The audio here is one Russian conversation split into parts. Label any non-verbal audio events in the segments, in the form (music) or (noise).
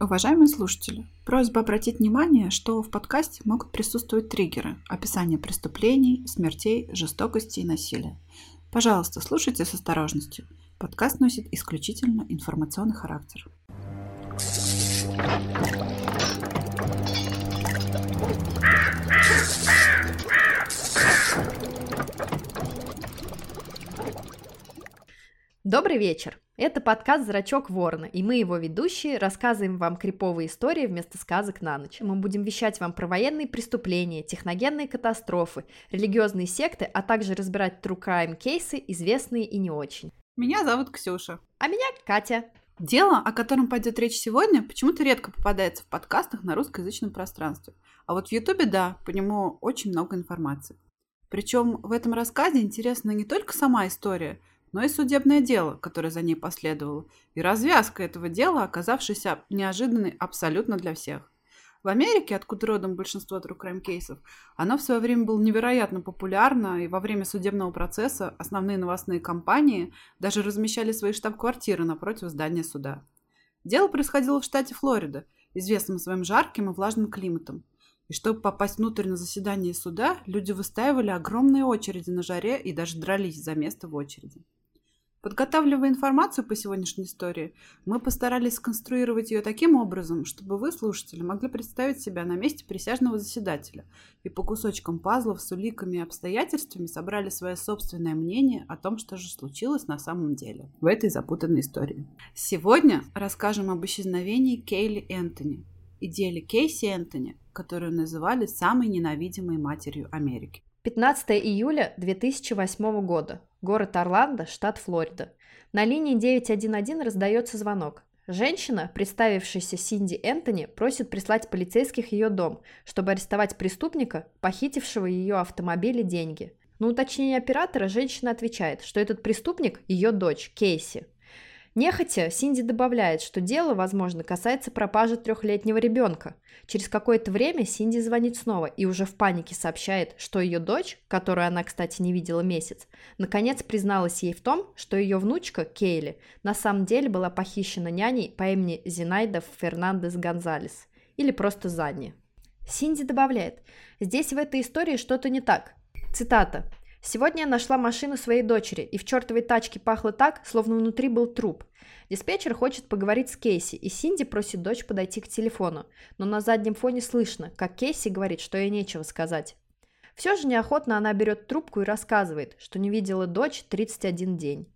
Уважаемые слушатели, просьба обратить внимание, что в подкасте могут присутствовать триггеры, описание преступлений, смертей, жестокости и насилия. Пожалуйста, слушайте с осторожностью. Подкаст носит исключительно информационный характер. Добрый вечер! Это подкаст «Зрачок ворона», и мы, его ведущие, рассказываем вам криповые истории вместо сказок на ночь. Мы будем вещать вам про военные преступления, техногенные катастрофы, религиозные секты, а также разбирать true crime кейсы, известные и не очень. Меня зовут Ксюша. А меня Катя. Дело, о котором пойдет речь сегодня, почему-то редко попадается в подкастах на русскоязычном пространстве. А вот в Ютубе, да, по нему очень много информации. Причем в этом рассказе интересна не только сама история, но и судебное дело, которое за ней последовало, и развязка этого дела, оказавшаяся неожиданной абсолютно для всех. В Америке, откуда родом большинство true crime кейсов, оно в свое время было невероятно популярно, и во время судебного процесса основные новостные компании даже размещали свои штаб-квартиры напротив здания суда. Дело происходило в штате Флорида, известном своим жарким и влажным климатом. И чтобы попасть внутрь на заседание суда, люди выстаивали огромные очереди на жаре и даже дрались за место в очереди. Подготавливая информацию по сегодняшней истории, мы постарались сконструировать ее таким образом, чтобы вы, слушатели, могли представить себя на месте присяжного заседателя и по кусочкам пазлов с уликами и обстоятельствами собрали свое собственное мнение о том, что же случилось на самом деле в этой запутанной истории. Сегодня расскажем об исчезновении Кейли Энтони и деле Кейси Энтони, которую называли самой ненавидимой матерью Америки. 15 июля 2008 года. Город Орландо, штат Флорида. На линии 911 раздается звонок. Женщина, представившаяся Синди Энтони, просит прислать полицейских ее дом, чтобы арестовать преступника, похитившего ее автомобиль и деньги. На уточнение оператора женщина отвечает, что этот преступник – ее дочь, Кейси. Нехотя, Синди добавляет, что дело, возможно, касается пропажи трехлетнего ребенка. Через какое-то время Синди звонит снова и уже в панике сообщает, что ее дочь, которую она, кстати, не видела месяц, наконец призналась ей в том, что ее внучка, Кейли, на самом деле была похищена няней по имени Зинайда Фернандес Гонзалес, или просто Занни. Синди добавляет, здесь в этой истории что-то не так. Цитата. Сегодня я нашла машину своей дочери, и в чертовой тачке пахло так, словно внутри был труп. Диспетчер хочет поговорить с Кейси, и Синди просит дочь подойти к телефону, но на заднем фоне слышно, как Кейси говорит, что ей нечего сказать. Все же неохотно она берет трубку и рассказывает, что не видела дочь 31 день.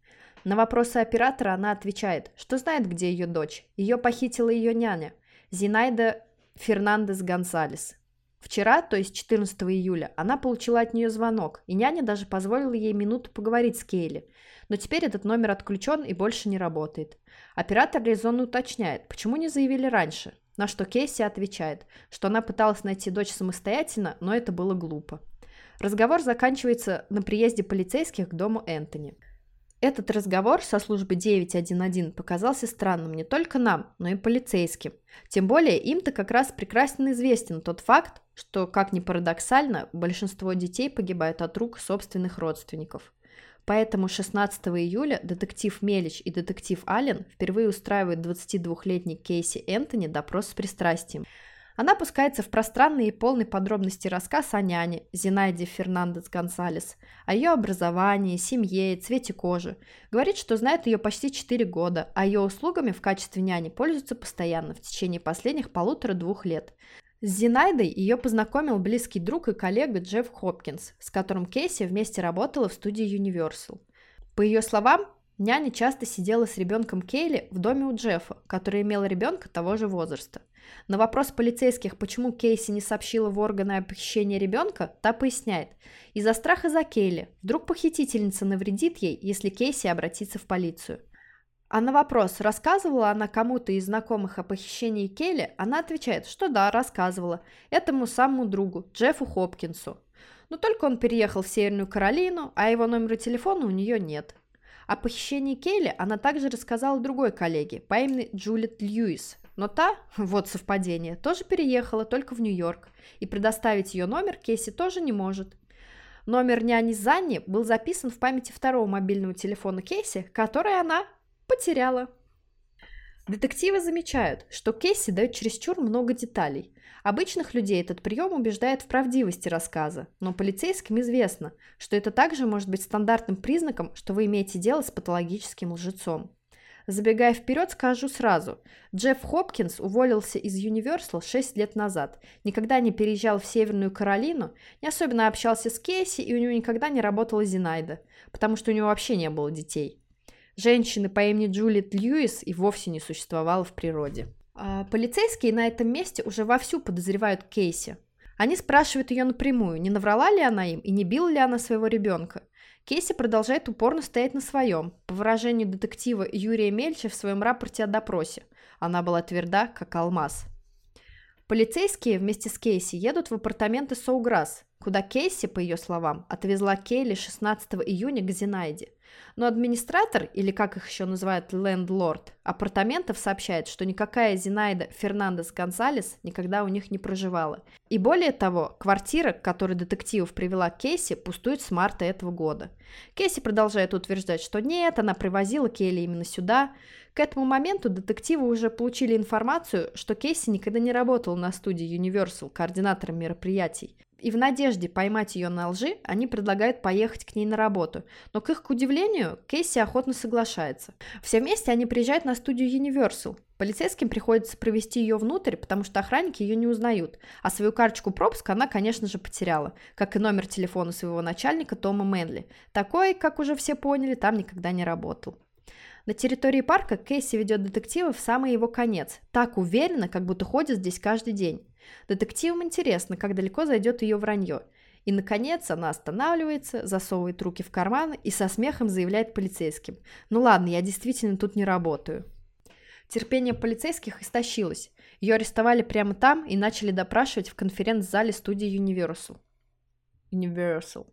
На вопросы оператора она отвечает, что знает, где ее дочь. Ее похитила ее няня, Зинайда Фернандес Гонсалес. Вчера, то есть 14 июля, она получила от нее звонок, и няня даже позволила ей минуту поговорить с Кейли. Но теперь этот номер отключен и больше не работает. Оператор резонно уточняет, почему не заявили раньше, на что Кейси отвечает, что она пыталась найти дочь самостоятельно, но это было глупо. Разговор заканчивается на приезде полицейских к дому Энтони. Этот разговор со службы 911 показался странным не только нам, но и полицейским. Тем более им-то как раз прекрасно известен тот факт, что, как ни парадоксально, большинство детей погибают от рук собственных родственников. Поэтому 16 июля детектив Мелич и детектив Аллен впервые устраивают 22-летний Кейси Энтони допрос с пристрастием – она пускается в пространный и полный подробности рассказ о няне Зинайде Фернандес Гонсалес, о ее образовании, семье, цвете кожи. Говорит, что знает ее почти 4 года, а ее услугами в качестве няни пользуется постоянно в течение последних полутора-двух лет. С Зинайдой ее познакомил близкий друг и коллега Джефф Хопкинс, с которым Кейси вместе работала в студии Universal. По ее словам, няня часто сидела с ребенком Кейли в доме у Джеффа, который имел ребенка того же возраста. На вопрос полицейских, почему Кейси не сообщила в органы о похищении ребенка, та поясняет. Из-за страха за Кейли. Вдруг похитительница навредит ей, если Кейси обратится в полицию. А на вопрос, рассказывала она кому-то из знакомых о похищении Келли, она отвечает, что да, рассказывала. Этому самому другу, Джеффу Хопкинсу. Но только он переехал в Северную Каролину, а его номера телефона у нее нет. О похищении Келли она также рассказала другой коллеге по имени Джулет Льюис, но та, вот совпадение, тоже переехала только в Нью-Йорк, и предоставить ее номер Кейси тоже не может. Номер няни Занни был записан в памяти второго мобильного телефона Кейси, который она потеряла. Детективы замечают, что Кейси дает чересчур много деталей. Обычных людей этот прием убеждает в правдивости рассказа, но полицейским известно, что это также может быть стандартным признаком, что вы имеете дело с патологическим лжецом. Забегая вперед, скажу сразу. Джефф Хопкинс уволился из Universal 6 лет назад, никогда не переезжал в Северную Каролину, не особенно общался с Кейси, и у него никогда не работала Зинайда, потому что у него вообще не было детей. Женщины по имени Джулиет Льюис и вовсе не существовало в природе. А полицейские на этом месте уже вовсю подозревают Кейси. Они спрашивают ее напрямую, не наврала ли она им и не била ли она своего ребенка. Кейси продолжает упорно стоять на своем, по выражению детектива Юрия Мельча в своем рапорте о допросе. Она была тверда, как алмаз. Полицейские вместе с Кейси едут в апартаменты Соуграсс, куда Кейси, по ее словам, отвезла Кейли 16 июня к Зинайде – но администратор, или как их еще называют лендлорд, апартаментов сообщает, что никакая Зинаида Фернандес Гонсалес никогда у них не проживала. И более того, квартира, к которой детективов привела Кейси, пустует с марта этого года. Кейси продолжает утверждать, что нет, она привозила Келли именно сюда. К этому моменту детективы уже получили информацию, что Кейси никогда не работала на студии Universal координатором мероприятий. И в надежде поймать ее на лжи, они предлагают поехать к ней на работу. Но к их удивлению, Кейси охотно соглашается. Все вместе они приезжают на студию Universal. Полицейским приходится провести ее внутрь, потому что охранники ее не узнают. А свою карточку пропуска она, конечно же, потеряла, как и номер телефона своего начальника Тома Мэнли. Такой, как уже все поняли, там никогда не работал. На территории парка Кейси ведет детектива в самый его конец, так уверенно, как будто ходит здесь каждый день. Детективам интересно, как далеко зайдет ее вранье. И, наконец, она останавливается, засовывает руки в карман и со смехом заявляет полицейским. «Ну ладно, я действительно тут не работаю». Терпение полицейских истощилось. Ее арестовали прямо там и начали допрашивать в конференц-зале студии Universal. (laughs) Universal.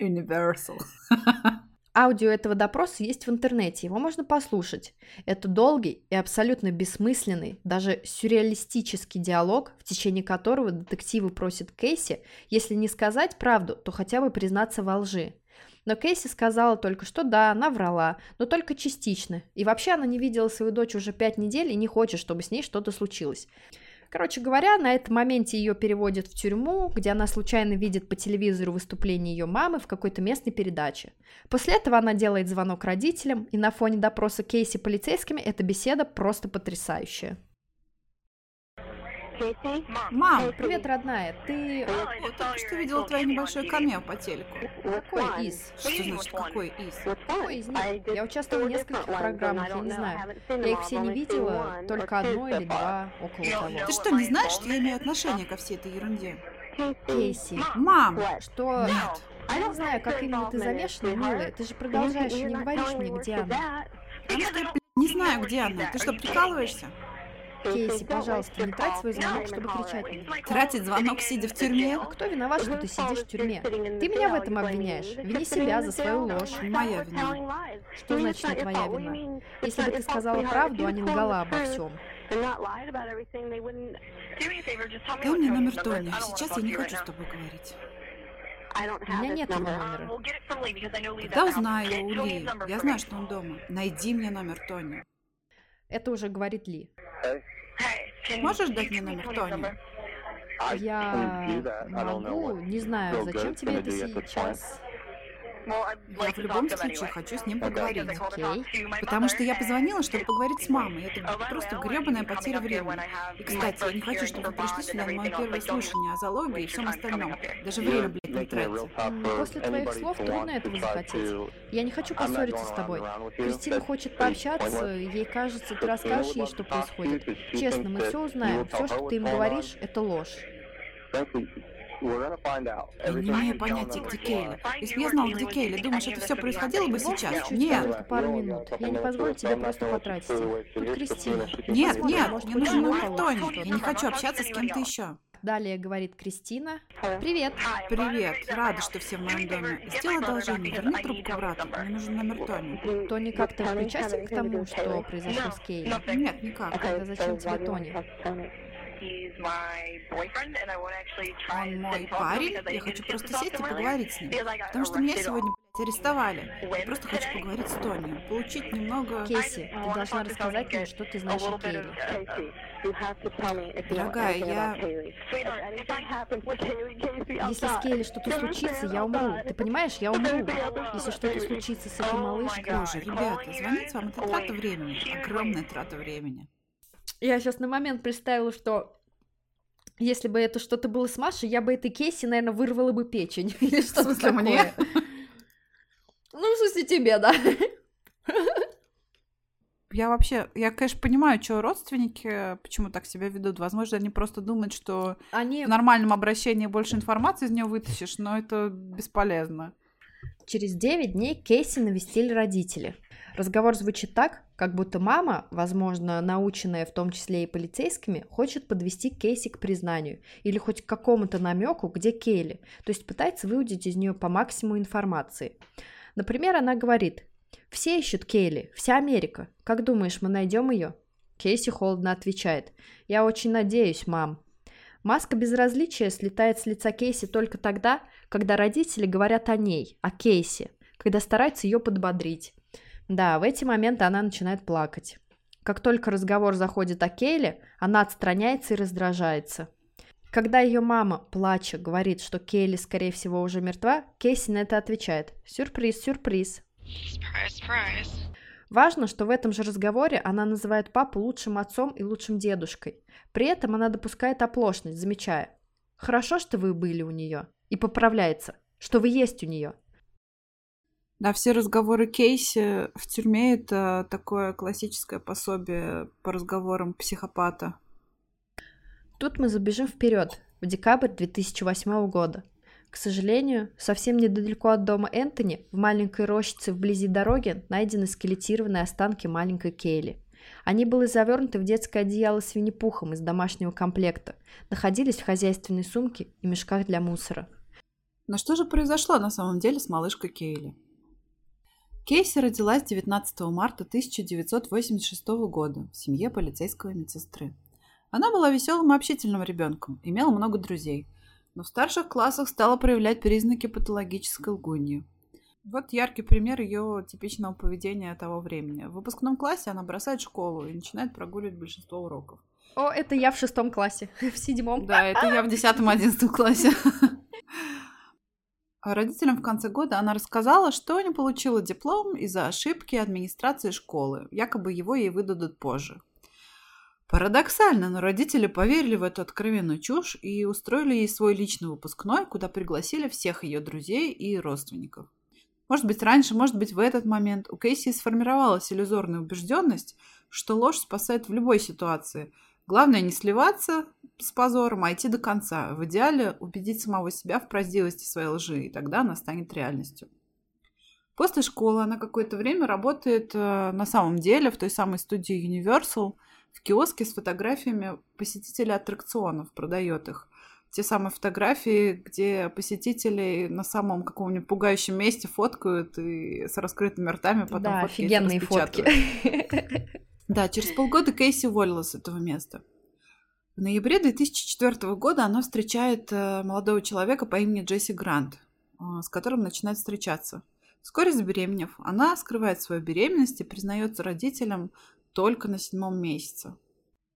Universal. (laughs) Аудио этого допроса есть в интернете, его можно послушать. Это долгий и абсолютно бессмысленный, даже сюрреалистический диалог, в течение которого детективы просят Кейси, если не сказать правду, то хотя бы признаться во лжи. Но Кейси сказала только, что да, она врала, но только частично. И вообще она не видела свою дочь уже пять недель и не хочет, чтобы с ней что-то случилось. Короче говоря, на этом моменте ее переводят в тюрьму, где она случайно видит по телевизору выступление ее мамы в какой-то местной передаче. После этого она делает звонок родителям, и на фоне допроса Кейси полицейскими эта беседа просто потрясающая. Мам, привет, родная. Ты... Я только что видела твое небольшое камео по телеку. Какой из? Что значит какой из? Какой из них? Я участвовала в нескольких программах, я не знаю. Я их все не видела, только одно или два, около того. Ты что, не знаешь, что я имею отношение ко всей этой ерунде? Кейси. Мам! Что? Нет. Я не знаю, как именно ты замешана, милая. Ты же продолжаешь и не говоришь мне, где она. Потому что я, блядь, не знаю, где она. Ты что, прикалываешься? Кейси, пожалуйста, не трать свой звонок, чтобы кричать мне. Тратить звонок, сидя в тюрьме? А кто виноват, что ты сидишь в тюрьме? Ты меня в этом обвиняешь. Вини себя за свою ложь. Моя вина. Что значит не твоя вина? Если бы ты сказала правду, а не лгала обо всем. Дай мне номер Тони. Сейчас я не хочу с тобой говорить. У меня нет его номера. Тогда узнаю у Ли. Я знаю, что он дома. Найди мне номер Тони. Это уже говорит Ли. Можешь дать мне номер Тони? Я могу, не знаю, зачем тебе это сейчас. Я в любом случае хочу с ним поговорить. Окей. Потому что я позвонила, чтобы поговорить с мамой. Это просто гребаная потеря времени. И, кстати, я не хочу, чтобы вы пришли сюда на мое первое слушание о зоологии и всем остальном. Даже время, блядь, не тратите. М, После твоих слов трудно этого захотеть. Я не хочу поссориться с тобой. Кристина хочет пообщаться, ей кажется, ты расскажешь ей, что происходит. Честно, мы все узнаем. Все, что ты им говоришь, это ложь. Я не имею понятия, где Кейли. Если бы я знал, где Кейли, думаешь, это все происходило бы сейчас? Нет. Только пару минут. Я не позволю тебе просто потратить их. Тут Кристина. Нет, нет, мне нужен номер Тони. Я не хочу общаться с кем-то еще. Далее говорит Кристина. Привет. Привет, рада, что все в моем доме. Сделай одолжение, верни трубку брату. Мне нужен номер Тони. Тони как-то причастен к тому, что произошло с Кейли? Нет, никак. Тогда зачем тебе Тони? Он мой парень, я хочу просто сесть и поговорить с ним. Потому что меня сегодня, блядь, арестовали. Я просто хочу поговорить с Тони, получить немного... Кейси, ты должна рассказать мне, что ты знаешь о Кейли. Дорогая, я... Если с Кейли что-то случится, я умру. Ты понимаешь, я умру. Если что-то случится с этой малышкой... Боже, ребята, звонить вам это трата времени. Огромная трата времени. Я сейчас на момент представила, что если бы это что-то было с Машей, я бы этой Кейси, наверное, вырвала бы печень. (laughs) Или что-то В смысле, такое. мне? Ну, в смысле, тебе, да. Я вообще, я, конечно, понимаю, что родственники почему так себя ведут. Возможно, они просто думают, что Они в нормальном обращении больше информации из нее вытащишь, но это бесполезно. Через 9 дней Кейси навестили родители. Разговор звучит так, как будто мама, возможно, наученная в том числе и полицейскими, хочет подвести Кейси к признанию или хоть к какому-то намеку, где Кейли, то есть пытается выудить из нее по максимуму информации. Например, она говорит, все ищут Кейли, вся Америка. Как думаешь, мы найдем ее? Кейси холодно отвечает, я очень надеюсь, мам. Маска безразличия слетает с лица Кейси только тогда, когда родители говорят о ней, о Кейси, когда стараются ее подбодрить. Да, в эти моменты она начинает плакать. Как только разговор заходит о Кейле, она отстраняется и раздражается. Когда ее мама, плача, говорит, что Кейли, скорее всего, уже мертва, Кейси на это отвечает «Сюрприз, сюрприз». Surprise, surprise. Важно, что в этом же разговоре она называет папу лучшим отцом и лучшим дедушкой. При этом она допускает оплошность, замечая «Хорошо, что вы были у нее» и поправляется, что вы есть у нее. Да, все разговоры Кейси в тюрьме это такое классическое пособие по разговорам психопата. Тут мы забежим вперед, в декабрь 2008 года. К сожалению, совсем недалеко от дома Энтони, в маленькой рощице вблизи дороги, найдены скелетированные останки маленькой Кейли. Они были завернуты в детское одеяло с Винни-Пухом из домашнего комплекта, находились в хозяйственной сумке и мешках для мусора. Но что же произошло на самом деле с малышкой Кейли? Кейси родилась 19 марта 1986 года в семье полицейского медсестры. Она была веселым и общительным ребенком, имела много друзей, но в старших классах стала проявлять признаки патологической лгуньи. Вот яркий пример ее типичного поведения того времени. В выпускном классе она бросает школу и начинает прогуливать большинство уроков. О, это я в шестом классе, (laughs) в седьмом. Да, это я в 10-11 классе. (laughs) А Родителям в конце года она рассказала, что не получила диплом из-за ошибки администрации школы. Якобы его ей выдадут позже. Парадоксально, но родители поверили в эту откровенную чушь и устроили ей свой личный выпускной, куда пригласили всех ее друзей и родственников. Может быть, раньше, может быть, в этот момент у Кейси сформировалась иллюзорная убежденность, что ложь спасает в любой ситуации. Главное не сливаться с позором, а идти до конца. В идеале убедить самого себя в правдивости своей лжи, и тогда она станет реальностью. После школы она какое-то время работает э, на самом деле в той самой студии Universal в киоске с фотографиями посетителей аттракционов, продает их. Те самые фотографии, где посетители на самом каком-нибудь пугающем месте фоткают и с раскрытыми ртами потом да, фотки офигенные фотки. Да, через полгода Кейси уволилась с этого места. В ноябре 2004 года она встречает э, молодого человека по имени Джесси Грант, э, с которым начинает встречаться. Вскоре забеременев, она скрывает свою беременность и признается родителям только на седьмом месяце.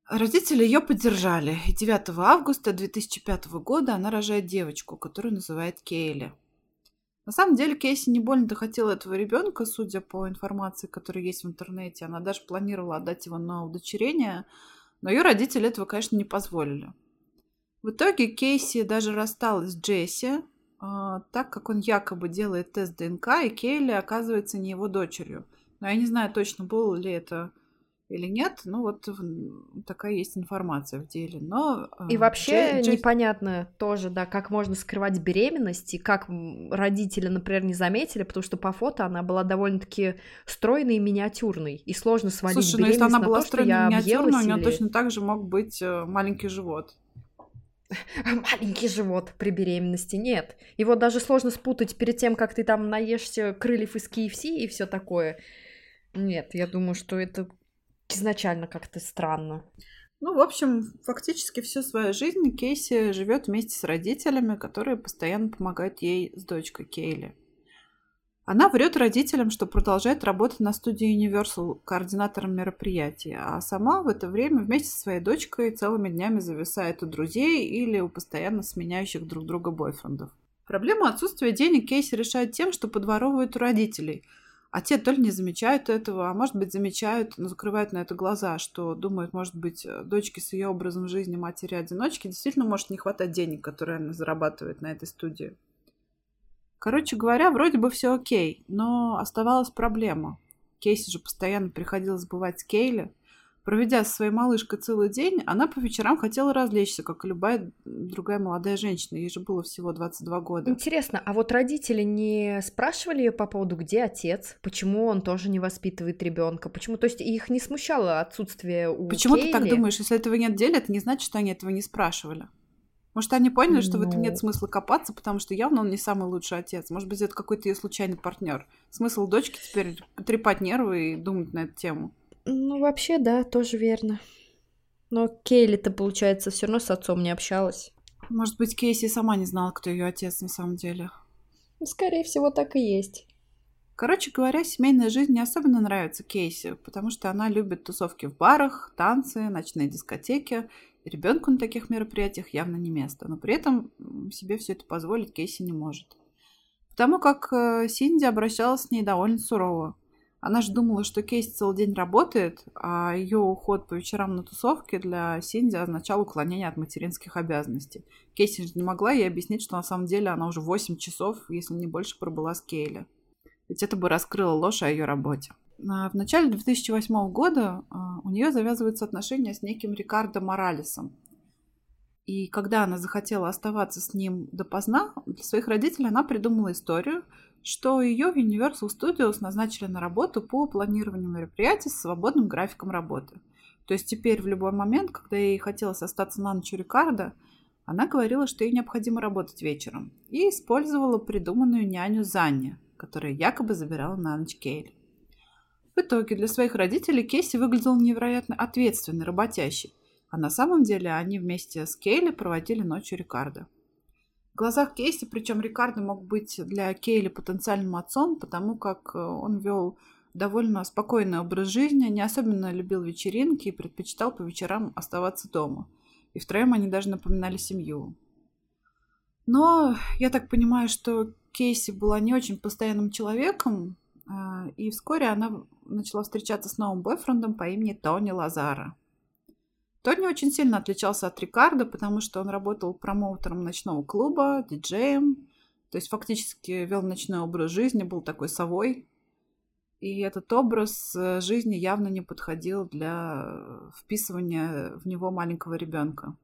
Родители ее поддержали, и 9 августа 2005 года она рожает девочку, которую называет Кейли. На самом деле Кейси не больно-то хотела этого ребенка, судя по информации, которая есть в интернете. Она даже планировала отдать его на удочерение, но ее родители этого, конечно, не позволили. В итоге Кейси даже рассталась с Джесси, а, так как он якобы делает тест ДНК, и Кейли оказывается не его дочерью. Но я не знаю точно, было ли это или нет. Ну, вот такая есть информация в деле. Но, а, И вообще Дже- Джесси- непонятно тоже, да, как можно скрывать беременность, и как родители, например, не заметили, потому что по фото она была довольно-таки стройной и миниатюрной, и сложно свалить Слушай, ну если беременность она на была то, стройной я миниатюрной, у нее или- точно так же мог быть э, маленький живот. (laughs) Маленький живот при беременности, нет. Его даже сложно спутать перед тем, как ты там наешься крыльев из KFC и все такое. Нет, я думаю, что это изначально как-то странно. Ну, в общем, фактически всю свою жизнь Кейси живет вместе с родителями, которые постоянно помогают ей с дочкой Кейли. Она врет родителям, что продолжает работать на студии Universal координатором мероприятий, а сама в это время вместе со своей дочкой целыми днями зависает у друзей или у постоянно сменяющих друг друга бойфрендов. Проблему отсутствия денег Кейси решает тем, что подворовывает у родителей. А те то ли не замечают этого, а может быть замечают, но закрывают на это глаза, что думают, может быть, дочке с ее образом жизни матери-одиночки действительно может не хватать денег, которые она зарабатывает на этой студии. Короче говоря, вроде бы все окей, но оставалась проблема. Кейси же постоянно приходилось бывать с Кейли. Проведя со своей малышкой целый день, она по вечерам хотела развлечься, как и любая другая молодая женщина. Ей же было всего 22 года. Интересно, а вот родители не спрашивали ее по поводу, где отец? Почему он тоже не воспитывает ребенка? Почему? То есть их не смущало отсутствие у Почему Кейли? ты так думаешь? Если этого нет в деле, это не значит, что они этого не спрашивали. Может, они поняли, что в этом нет Ну. смысла копаться, потому что явно он не самый лучший отец. Может быть, это какой-то ее случайный партнер. Смысл дочки теперь трепать нервы и думать на эту тему. Ну, вообще, да, тоже верно. Но Кейли-то, получается, все равно с отцом не общалась. Может быть, Кейси сама не знала, кто ее отец на самом деле. Ну, Скорее всего, так и есть. Короче говоря, семейная жизнь не особенно нравится Кейси, потому что она любит тусовки в барах, танцы, ночные дискотеки. И ребенку на таких мероприятиях явно не место. Но при этом себе все это позволить Кейси не может. Потому как э, Синди обращалась с ней довольно сурово. Она же думала, что Кейси целый день работает, а ее уход по вечерам на тусовке для Синди означал уклонение от материнских обязанностей. Кейси же не могла ей объяснить, что на самом деле она уже 8 часов, если не больше, пробыла с Кейли. Ведь это бы раскрыло ложь о ее работе. А В начале 2008 года а, у нее завязываются отношения с неким Рикардо Моралесом. И когда она захотела оставаться с ним допоздна, для своих родителей она придумала историю, что ее в Universal Studios назначили на работу по планированию мероприятий с свободным графиком работы. То есть теперь в любой момент, когда ей хотелось остаться на ночь у Рикардо, она говорила, что ей необходимо работать вечером, и использовала придуманную няню Занни, которая якобы забирала на ночь Кейли. В итоге для своих родителей Кейси выглядел невероятно ответственный, работящий, а на самом деле они вместе с Кейли проводили ночь у Рикардо. В глазах Кейси, причем Рикардо мог быть для Кейли потенциальным отцом, потому как э, он вел довольно спокойный образ жизни, не особенно любил вечеринки и предпочитал по вечерам оставаться дома. И втроем они даже напоминали семью. Но я так понимаю, что Кейси была не очень постоянным человеком, а, и вскоре она начала встречаться с новым бойфрендом по имени Тони Лазара. Тони очень сильно отличался от Рикардо, потому что он работал промоутером ночного клуба, диджеем, то есть фактически вел ночной образ жизни, был такой совой. И этот образ э, жизни явно не подходил для вписывания в него маленького ребенка.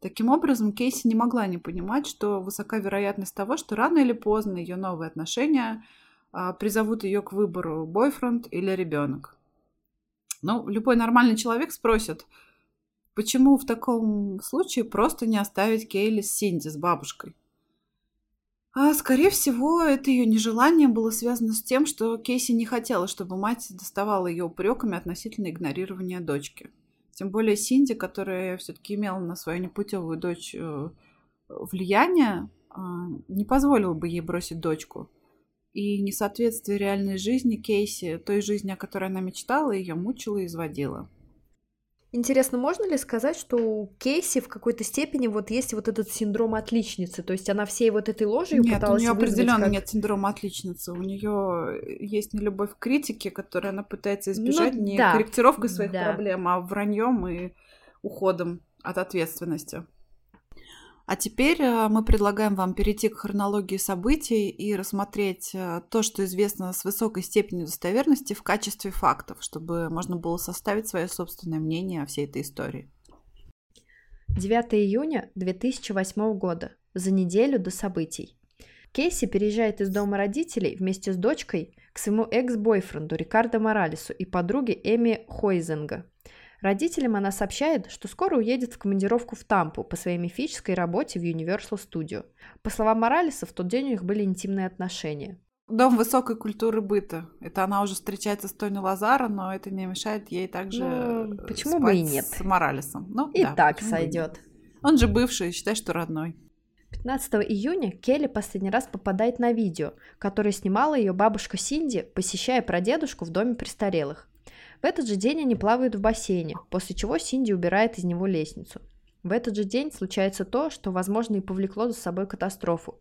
Таким образом, Кейси не могла не понимать, что высока вероятность того, что рано или поздно ее новые отношения а, призовут ее к выбору бойфренд или ребенок. Ну, любой нормальный человек спросит, почему в таком случае просто не оставить Кейли с Синди, с бабушкой? А, скорее всего, это ее нежелание было связано с тем, что Кейси не хотела, чтобы мать доставала ее упреками относительно игнорирования дочки. Тем более Синди, которая все-таки имела на свою непутевую дочь э, влияние, э, не позволила бы ей бросить дочку. И несоответствие реальной жизни Кейси, той жизни, о которой она мечтала, ее мучила и изводила. Интересно, можно ли сказать, что у Кейси в какой-то степени вот есть вот этот синдром отличницы? То есть она всей вот этой ложью Нет, у пыталась нее вызвать определенно как- нет синдрома отличницы. У нее есть нелюбовь к критике, которую она пытается избежать Ну не да, корректировкой своих да. проблем, а враньем и уходом от ответственности. А теперь э, мы предлагаем вам перейти к хронологии событий и рассмотреть э, то, что известно с высокой степенью достоверности в качестве фактов, чтобы можно было составить свое собственное мнение о всей этой истории. 9 июня 2008 года, за неделю до событий. Кейси переезжает из дома родителей вместе с дочкой к своему экс-бойфренду Рикардо Моралесу и подруге Эми Хойзенга. Родителям она сообщает, что скоро уедет в командировку в Тампу по своей мифической работе в Universal Studio. По словам Моралеса, в тот день у них были интимные отношения. Дом высокой культуры быта. Это она уже встречается с Тони Лазаро, но это не мешает ей также Ну, э, почему спать бы и нет? с Моралесом. Ну, И да, так сойдет. Он же бывший, считай, что родной. 15 июня Келли последний раз попадает на видео, которое снимала ее бабушка Синди, посещая прадедушку в доме престарелых. В этот же день они плавают в бассейне, после чего Синди убирает из него лестницу. В этот же день случается то, что, возможно, и повлекло за собой катастрофу.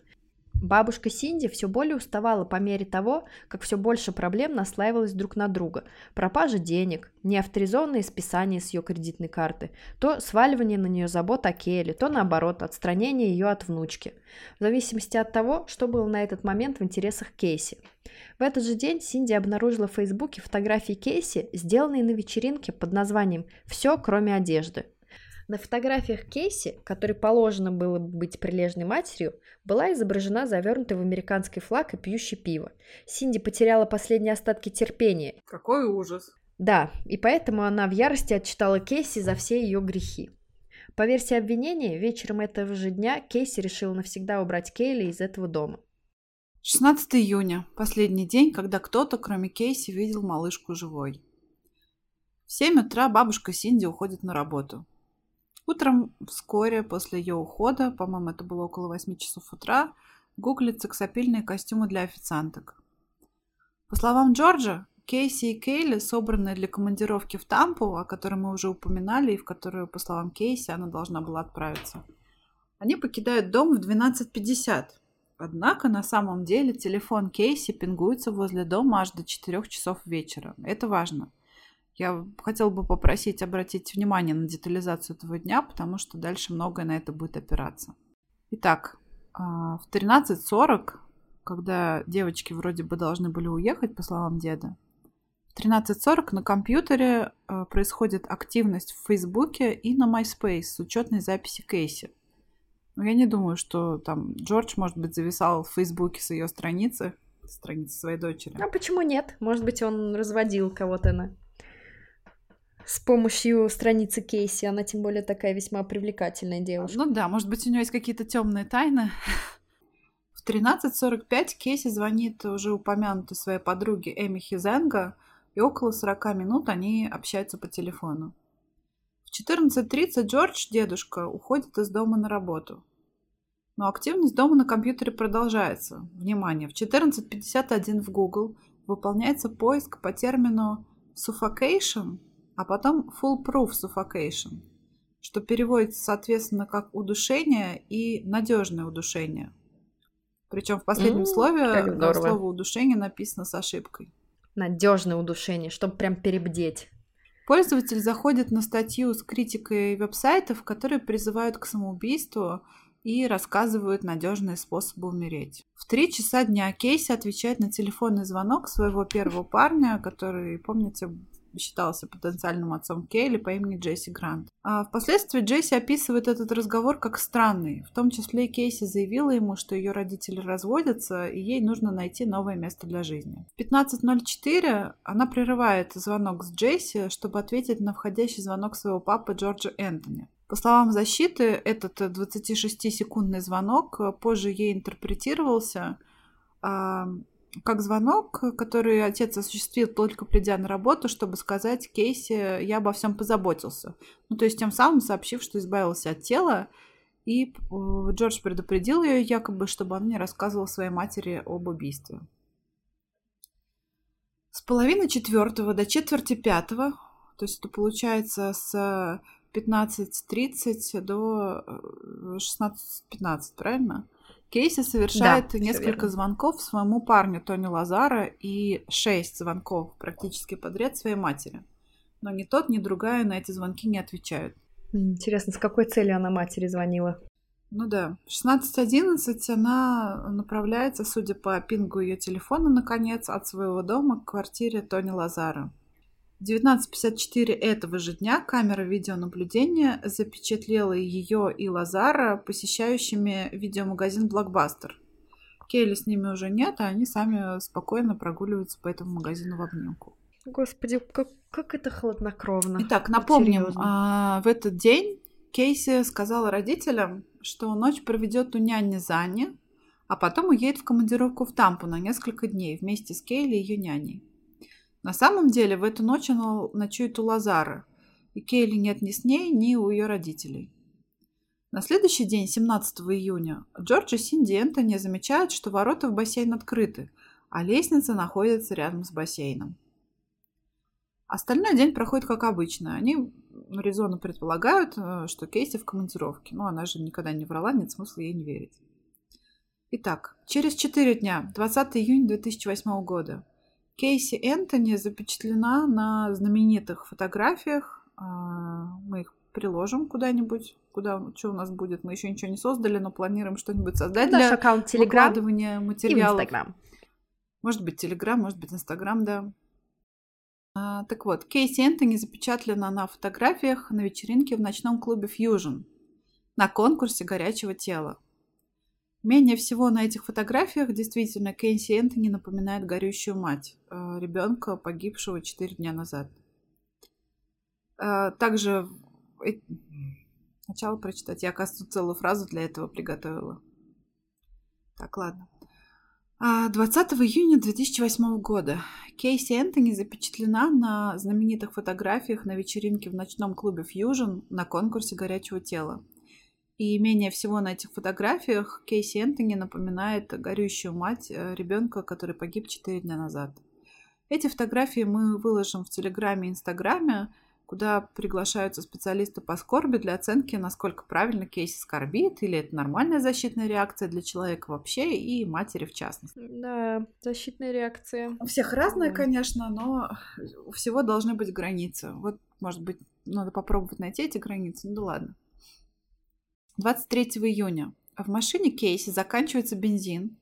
Бабушка Синди все более уставала по мере того, как все больше проблем наслаивалось друг на друга. Пропажа денег, неавторизованные списания с ее кредитной карты, то сваливание на нее забот о Келли, то наоборот, отстранение ее от внучки. В зависимости от того, что было на этот момент в интересах Кейси. В этот же день Синди обнаружила в Фейсбуке фотографии Кейси, сделанные на вечеринке под названием «Все, кроме одежды». На фотографиях Кейси, которой положено было быть прилежной матерью, была изображена завернутая в американский флаг и пьющий пиво. Синди потеряла последние остатки терпения. Какой ужас. Да, и поэтому она в ярости отчитала Кейси за все ее грехи. По версии обвинения, вечером этого же дня Кейси решила навсегда убрать Кейли из этого дома. 16 июня. Последний день, когда кто-то, кроме Кейси, видел малышку живой. В 7 утра бабушка Синди уходит на работу. Утром, вскоре после ее ухода, по-моему, это было около 8 часов утра, гуглит сексапильные костюмы для официанток. По словам Джорджа, Кейси и Кейли, собранные для командировки в Тампу, о которой мы уже упоминали и в которую, по словам Кейси, она должна была отправиться, они покидают дом в 12.50. Однако на самом деле телефон Кейси пингуется возле дома аж до 4 часов вечера. Это важно. Я хотела бы попросить обратить внимание на детализацию этого дня, потому что дальше многое на это будет опираться. Итак, а, в 13.40, когда девочки вроде бы должны были уехать, по словам деда, в 13.40 на компьютере а, происходит активность в Фейсбуке и на MySpace с учетной записи Кейси. Но я не думаю, что там Джордж, может быть, зависал в Фейсбуке с ее страницы, страницы своей дочери. А почему нет? Может быть, он разводил кого-то на с помощью страницы Кейси. Она тем более такая весьма привлекательная девушка. Ну да, может быть, у нее есть какие-то темные тайны. (laughs) В 13.45 Кейси звонит уже упомянутой своей подруге Эми Хизенга, и около 40 минут они общаются по телефону. В 14.30 Джордж, дедушка, уходит из дома на работу. Но активность дома на компьютере продолжается. Внимание, в 14.51 в Google выполняется поиск по термину suffocation а потом full-proof suffocation, что переводится, соответственно, как удушение и надежное удушение. Причем в последнем mm, слове слово удушение написано с ошибкой. Надежное удушение, чтобы прям перебдеть. Пользователь заходит на статью с критикой веб-сайтов, которые призывают к самоубийству и рассказывают надежные способы умереть. В три часа дня Кейси отвечает на телефонный звонок своего первого парня, который, помните, считался потенциальным отцом Кейли по имени Джесси Грант. А впоследствии Джесси описывает этот разговор как странный. В том числе Кейси заявила ему, что ее родители разводятся, и ей нужно найти новое место для жизни. В 15.04 она прерывает звонок с Джесси, чтобы ответить на входящий звонок своего папы Джорджа Энтони. По словам защиты, этот 26-секундный звонок позже ей интерпретировался как звонок, который отец осуществил только придя на работу, чтобы сказать Кейси, я обо всем позаботился. Ну, то есть тем самым сообщив, что избавился от тела, и э, Джордж предупредил ее якобы, чтобы она не рассказывала своей матери об убийстве. С половины четвертого до четверти пятого, то есть это получается с 15.30 до 16.15, э, правильно? Кейси совершает да, несколько звонков своему парню Тони Лазара и шесть звонков практически подряд своей матери. Но ни тот, ни другая на эти звонки не отвечают. Интересно, с какой целью она матери звонила? Ну да. В 16.11 она направляется, судя по пингу ее телефона, наконец, от своего дома к квартире Тони Лазара. В 19.54 этого же дня камера видеонаблюдения запечатлела ее и Лазара посещающими видеомагазин «Блокбастер». Келли с ними уже нет, а они сами спокойно прогуливаются по этому магазину в обнимку. Господи, как, как это хладнокровно. Итак, напомним, а, в этот день Кейси сказала родителям, что ночь проведет у няни Зани, а потом уедет в командировку в Тампу на несколько дней вместе с Кейли и ее няней. На самом деле в эту ночь она ночует у Лазара, и Кейли нет ни с ней, ни у ее родителей. На следующий день, 17 июня, Джордж и Синди Энтони замечают, что ворота в бассейн открыты, а лестница находится рядом с бассейном. Остальной день проходит как обычно. Они резонно предполагают, э, что Кейси в командировке. Но она же никогда не врала, нет смысла ей не верить. Итак, через 4 дня, 20 июня 2008 года, Кейси Энтони запечатлена на знаменитых фотографиях. А, мы их приложим куда-нибудь, куда, что у нас будет. Мы еще ничего не создали, но планируем что-нибудь создать Наш для аккаунт Телеграм выкладывания и материалов. Инстаграм. Может быть, Телеграм, может быть, Инстаграм, да. А, так вот, Кейси Энтони запечатлена на фотографиях на вечеринке в ночном клубе Fusion на конкурсе горячего тела. Менее всего на этих фотографиях действительно Кейси Энтони напоминает горющую мать э, ребенка, погибшего 4 дня назад. Э, Также э, сначала прочитать. Я, оказывается, целую фразу для этого приготовила. Так, ладно. А, 20 июня 2008 года Кейси Энтони запечатлена на знаменитых фотографиях на вечеринке в ночном клубе Fusion на конкурсе горячего тела. И менее всего на этих фотографиях Кейси Энтони напоминает горющую мать э, ребенка, который погиб 4 дня назад. Эти фотографии мы выложим в Телеграме и Инстаграме, куда приглашаются специалисты по скорби для оценки, насколько правильно Кейси скорбит, или это нормальная защитная реакция для человека вообще и матери в частности. Да, защитная реакция. У всех разные, Да. конечно, но у всего должны быть границы. Вот, может быть, надо попробовать найти эти границы. Ну да ладно. 23 июня в машине Кейси заканчивается бензин,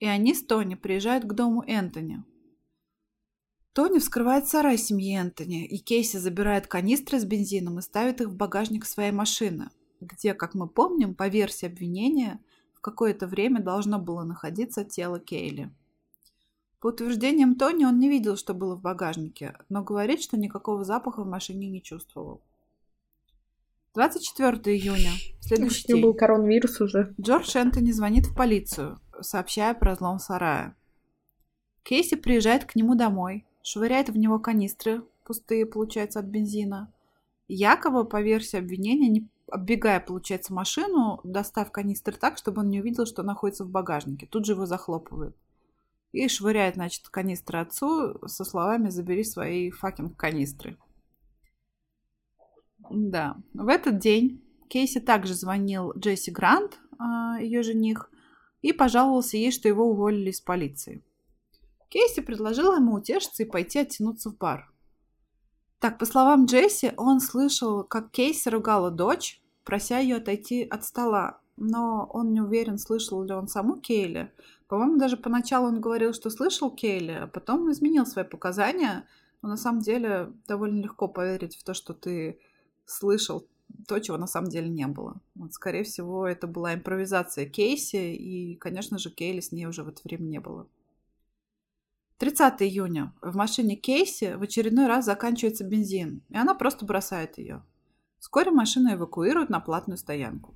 и они с Тони приезжают к дому Энтони. Тони вскрывает сарай семьи Энтони, и Кейси забирает канистры с бензином и ставит их в багажник своей машины, где, как мы помним, по версии обвинения, в какое-то время должно было находиться тело Кейли. По утверждениям Тони, он не видел, что было в багажнике, но говорит, что никакого запаха в машине не чувствовал. 24 июня, следующий день. был коронавирус уже. Джордж Энтони звонит в полицию, сообщая про взлом сарая. Кейси приезжает к нему домой, швыряет в него канистры, пустые, получается, от бензина. Якобы, по версии обвинения, не оббегая, получается, машину, достав канистры так, чтобы он не увидел, что находится в багажнике. Тут же его захлопывает. И швыряет, значит, канистры отцу со словами «забери свои fucking канистры». Да. В этот день Кейси также звонил Джесси Грант, ее жених, и пожаловался ей, что его уволили из полиции. Кейси предложила ему утешиться и пойти оттянуться в бар. Так, по словам Джесси, он слышал, как Кейси ругала дочь, прося ее отойти от стола, но он не уверен, слышал ли он саму Кейли. По-моему, даже поначалу он говорил, что слышал Кейли, а потом изменил свои показания. Но на самом деле довольно легко поверить в то, что ты слышал то, чего на самом деле не было. Вот, скорее всего, это была импровизация Кейси, и, конечно же, Кейли с ней уже в это время не было. 30 июня. В машине Кейси в очередной раз заканчивается бензин, и она просто бросает ее. Вскоре машину эвакуируют на платную стоянку.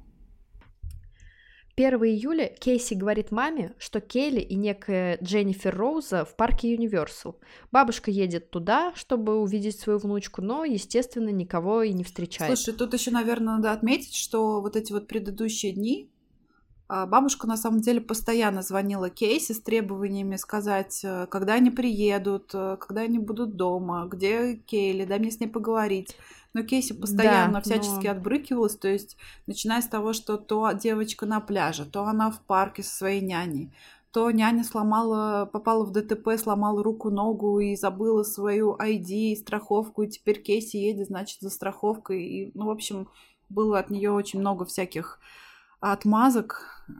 1 июля Кейси говорит маме, что Келли и некая Дженнифер Роуза в парке Юниверсал. Бабушка едет туда, чтобы увидеть свою внучку, но, естественно, никого и не встречает. Слушай, тут еще, наверное, надо отметить, что вот эти вот предыдущие дни а, бабушка на самом деле постоянно звонила Кейси с требованиями сказать, э, когда они приедут, э, когда они будут дома, где Кейли, дай мне с ней поговорить. Но Кейси постоянно Да, всячески но- отбрыкивалась, то есть начиная с того, что то девочка на пляже, то она в парке со своей няней, то няня сломала, попала в ДТП, сломала руку, ногу и забыла свою ID, страховку, и теперь Кейси едет, значит, за страховкой. И, ну, в общем, было от нее очень много всяких отмазок э,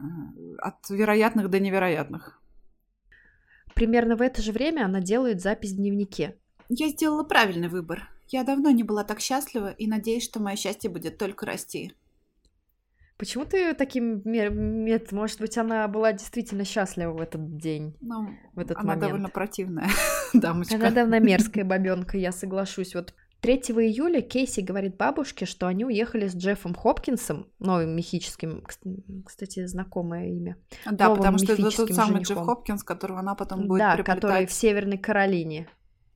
от вероятных до невероятных. Примерно в это же время она делает запись в дневнике. Я сделала правильный выбор. Я давно не была так счастлива и надеюсь, что мое счастье будет только расти. Почему ты таким мет- Может быть, она была действительно счастлива в этот день, Ну, в этот она момент. довольно противная (laughs) дамочка. Она давно мерзкая (laughs) бабенка, я соглашусь. Вот 3 июля Кейси говорит бабушке, что они уехали с Джеффом Хопкинсом, новым мифическим, кс- кстати, знакомое имя. Да, новым потому что это тот самый Джефф женихом. Хопкинс, которого она потом будет да, который в Северной Каролине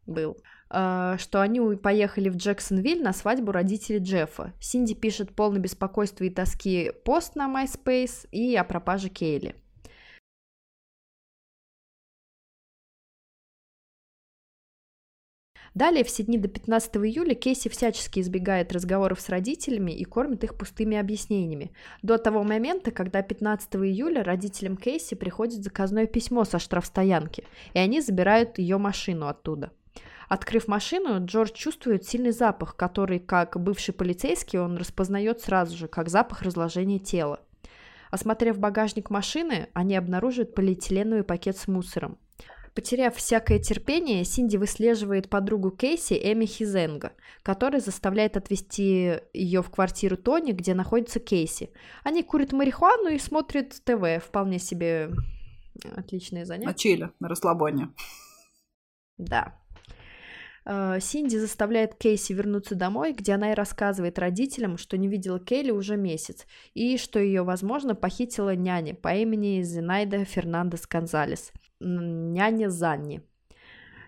был. Э, что они поехали в Джексонвиль на свадьбу родителей Джеффа. Синди пишет полный беспокойства и тоски пост на MySpace и о пропаже Кейли. Далее, все дни до 15 июля, Кейси всячески избегает разговоров с родителями и кормит их пустыми объяснениями. До того момента, когда 15 июля родителям Кейси приходит заказное письмо со штрафстоянки, и они забирают ее машину оттуда. Открыв машину, Джордж чувствует сильный запах, который, как бывший полицейский, он распознает сразу же, как запах разложения тела. Осмотрев багажник машины, они обнаруживают полиэтиленовый пакет с мусором. Потеряв всякое терпение, Синди выслеживает подругу Кейси Эми Хизенга, которая заставляет отвезти ее в квартиру Тони, где находится Кейси. Они курят марихуану и смотрят ТВ. Вполне себе отличное занятие. На чили, на расслабоне. Да. Э, Синди заставляет Кейси вернуться домой, где она и рассказывает родителям, что не видела Келли уже месяц, и что ее, возможно, похитила няня по имени Зинайда Фернандес Гонзалес – няня Занни.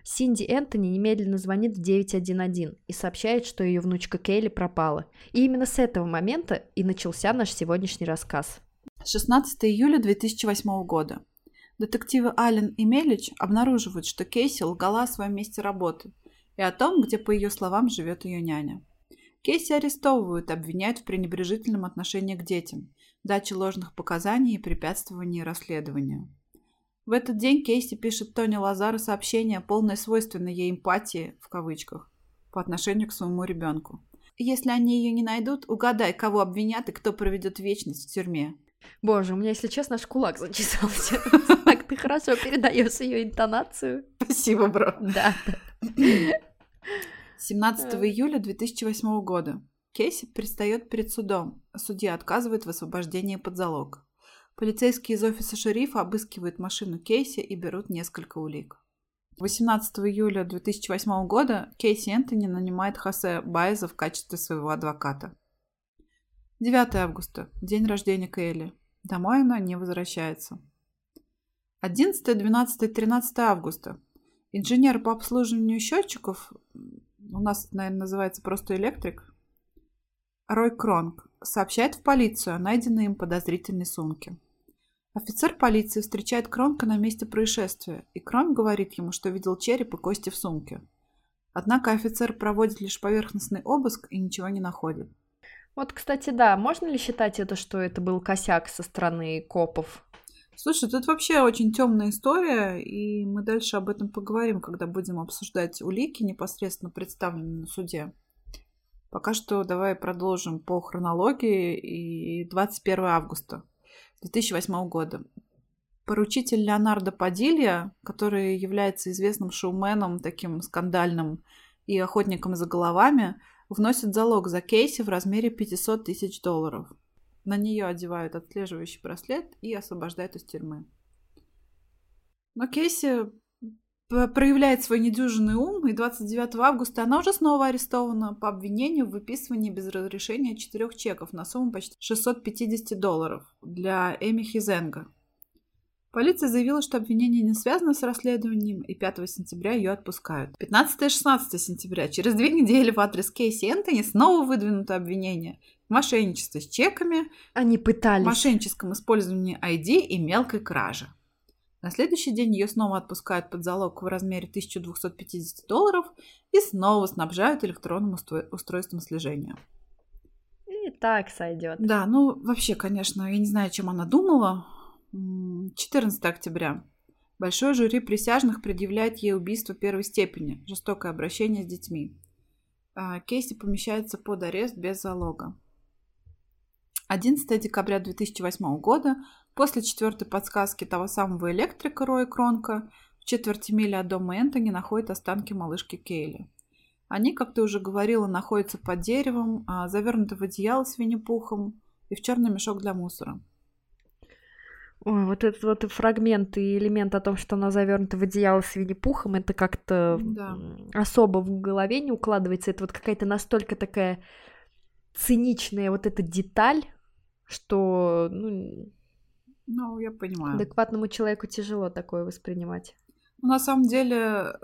Синди Энтони немедленно звонит в 911 и сообщает, что ее внучка Кейли пропала. И именно с этого момента и начался наш сегодняшний рассказ. 16 июля 2008 года. Детективы Аллен и Мелич обнаруживают, что Кейси лгала о своем месте работы и о том, где, по ее словам, живет ее няня. Кейси арестовывают, обвиняют в пренебрежительном отношении к детям, даче ложных показаний и препятствовании расследованию. В этот день Кейси пишет Тони Лазару сообщение, полное свойственной ей эмпатии, в кавычках, по отношению к своему ребенку. Если они ее не найдут, угадай, кого обвинят и кто проведет вечность в тюрьме. Боже, у меня, если честно, аж кулак (laughs) зачесался. (laughs) Ты хорошо передаешь ее интонацию. Спасибо, бро. Да. 17 июля 2008 года Кейси предстает перед судом. Судья отказывает в освобождении под залог. Полицейские из офиса шерифа обыскивают машину Кейси и берут несколько улик. 18 июля 2008 года Кейси Энтони нанимает Хосе Байза в качестве своего адвоката. 9 августа. День рождения Кейли. Домой она не возвращается. 11, 12, 13 августа. Инженер по обслуживанию счетчиков, у нас, наверное, называется просто электрик, Рой Кронг, сообщает в полицию о найденной им подозрительной сумке. Офицер полиции встречает Кронка на месте происшествия, и Крон говорит ему, что видел череп и кости в сумке. Однако офицер проводит лишь поверхностный обыск и ничего не находит. Вот, кстати, да, можно ли считать это, что это был косяк со стороны копов? Слушай, тут вообще очень темная история, и мы дальше об этом поговорим, когда будем обсуждать улики, непосредственно представленные на суде. Пока что давай продолжим по хронологии и 21 августа 2008 года. Поручитель Леонардо Падилья, который является известным шоуменом, таким скандальным и охотником за головами, вносит залог за Кейси в размере 500 тысяч долларов. На нее одевают отслеживающий браслет и освобождают из тюрьмы. Но Кейси проявляет свой недюжинный ум, и 29 августа она уже снова арестована по обвинению в выписывании без разрешения четырех чеков на сумму почти 650 долларов для Эми Хизенга. Полиция заявила, что обвинение не связано с расследованием, и 5 сентября ее отпускают. 15 и 16 сентября, через две недели в адрес Кейси Энтони снова выдвинуто обвинение в мошенничестве с чеками, Они пытались. мошенническом использовании ID и мелкой краже. На следующий день ее снова отпускают под залог в размере 1250 долларов и снова снабжают электронным устройством слежения. И так сойдет. Да, ну вообще, конечно, я не знаю, чем она думала. 14 октября. Большое жюри присяжных предъявляет ей убийство первой степени, жестокое обращение с детьми. А, Кейси помещается под арест без залога. 11 декабря 2008 года После четвертой подсказки того самого электрика Роя Кронка в четверти мили от дома Энтони находят останки малышки Кейли. Они, как ты уже говорила, находятся под деревом, а, завернуты в одеяло с винни-пухом и в черный мешок для мусора. Ой, вот этот вот фрагмент и элемент о том, что она завернута в одеяло с Винни-Пухом, это как-то да. особо в голове не укладывается. Это вот какая-то настолько такая циничная вот эта деталь, что ну, ну, я понимаю. Адекватному человеку тяжело такое воспринимать. Ну, На самом деле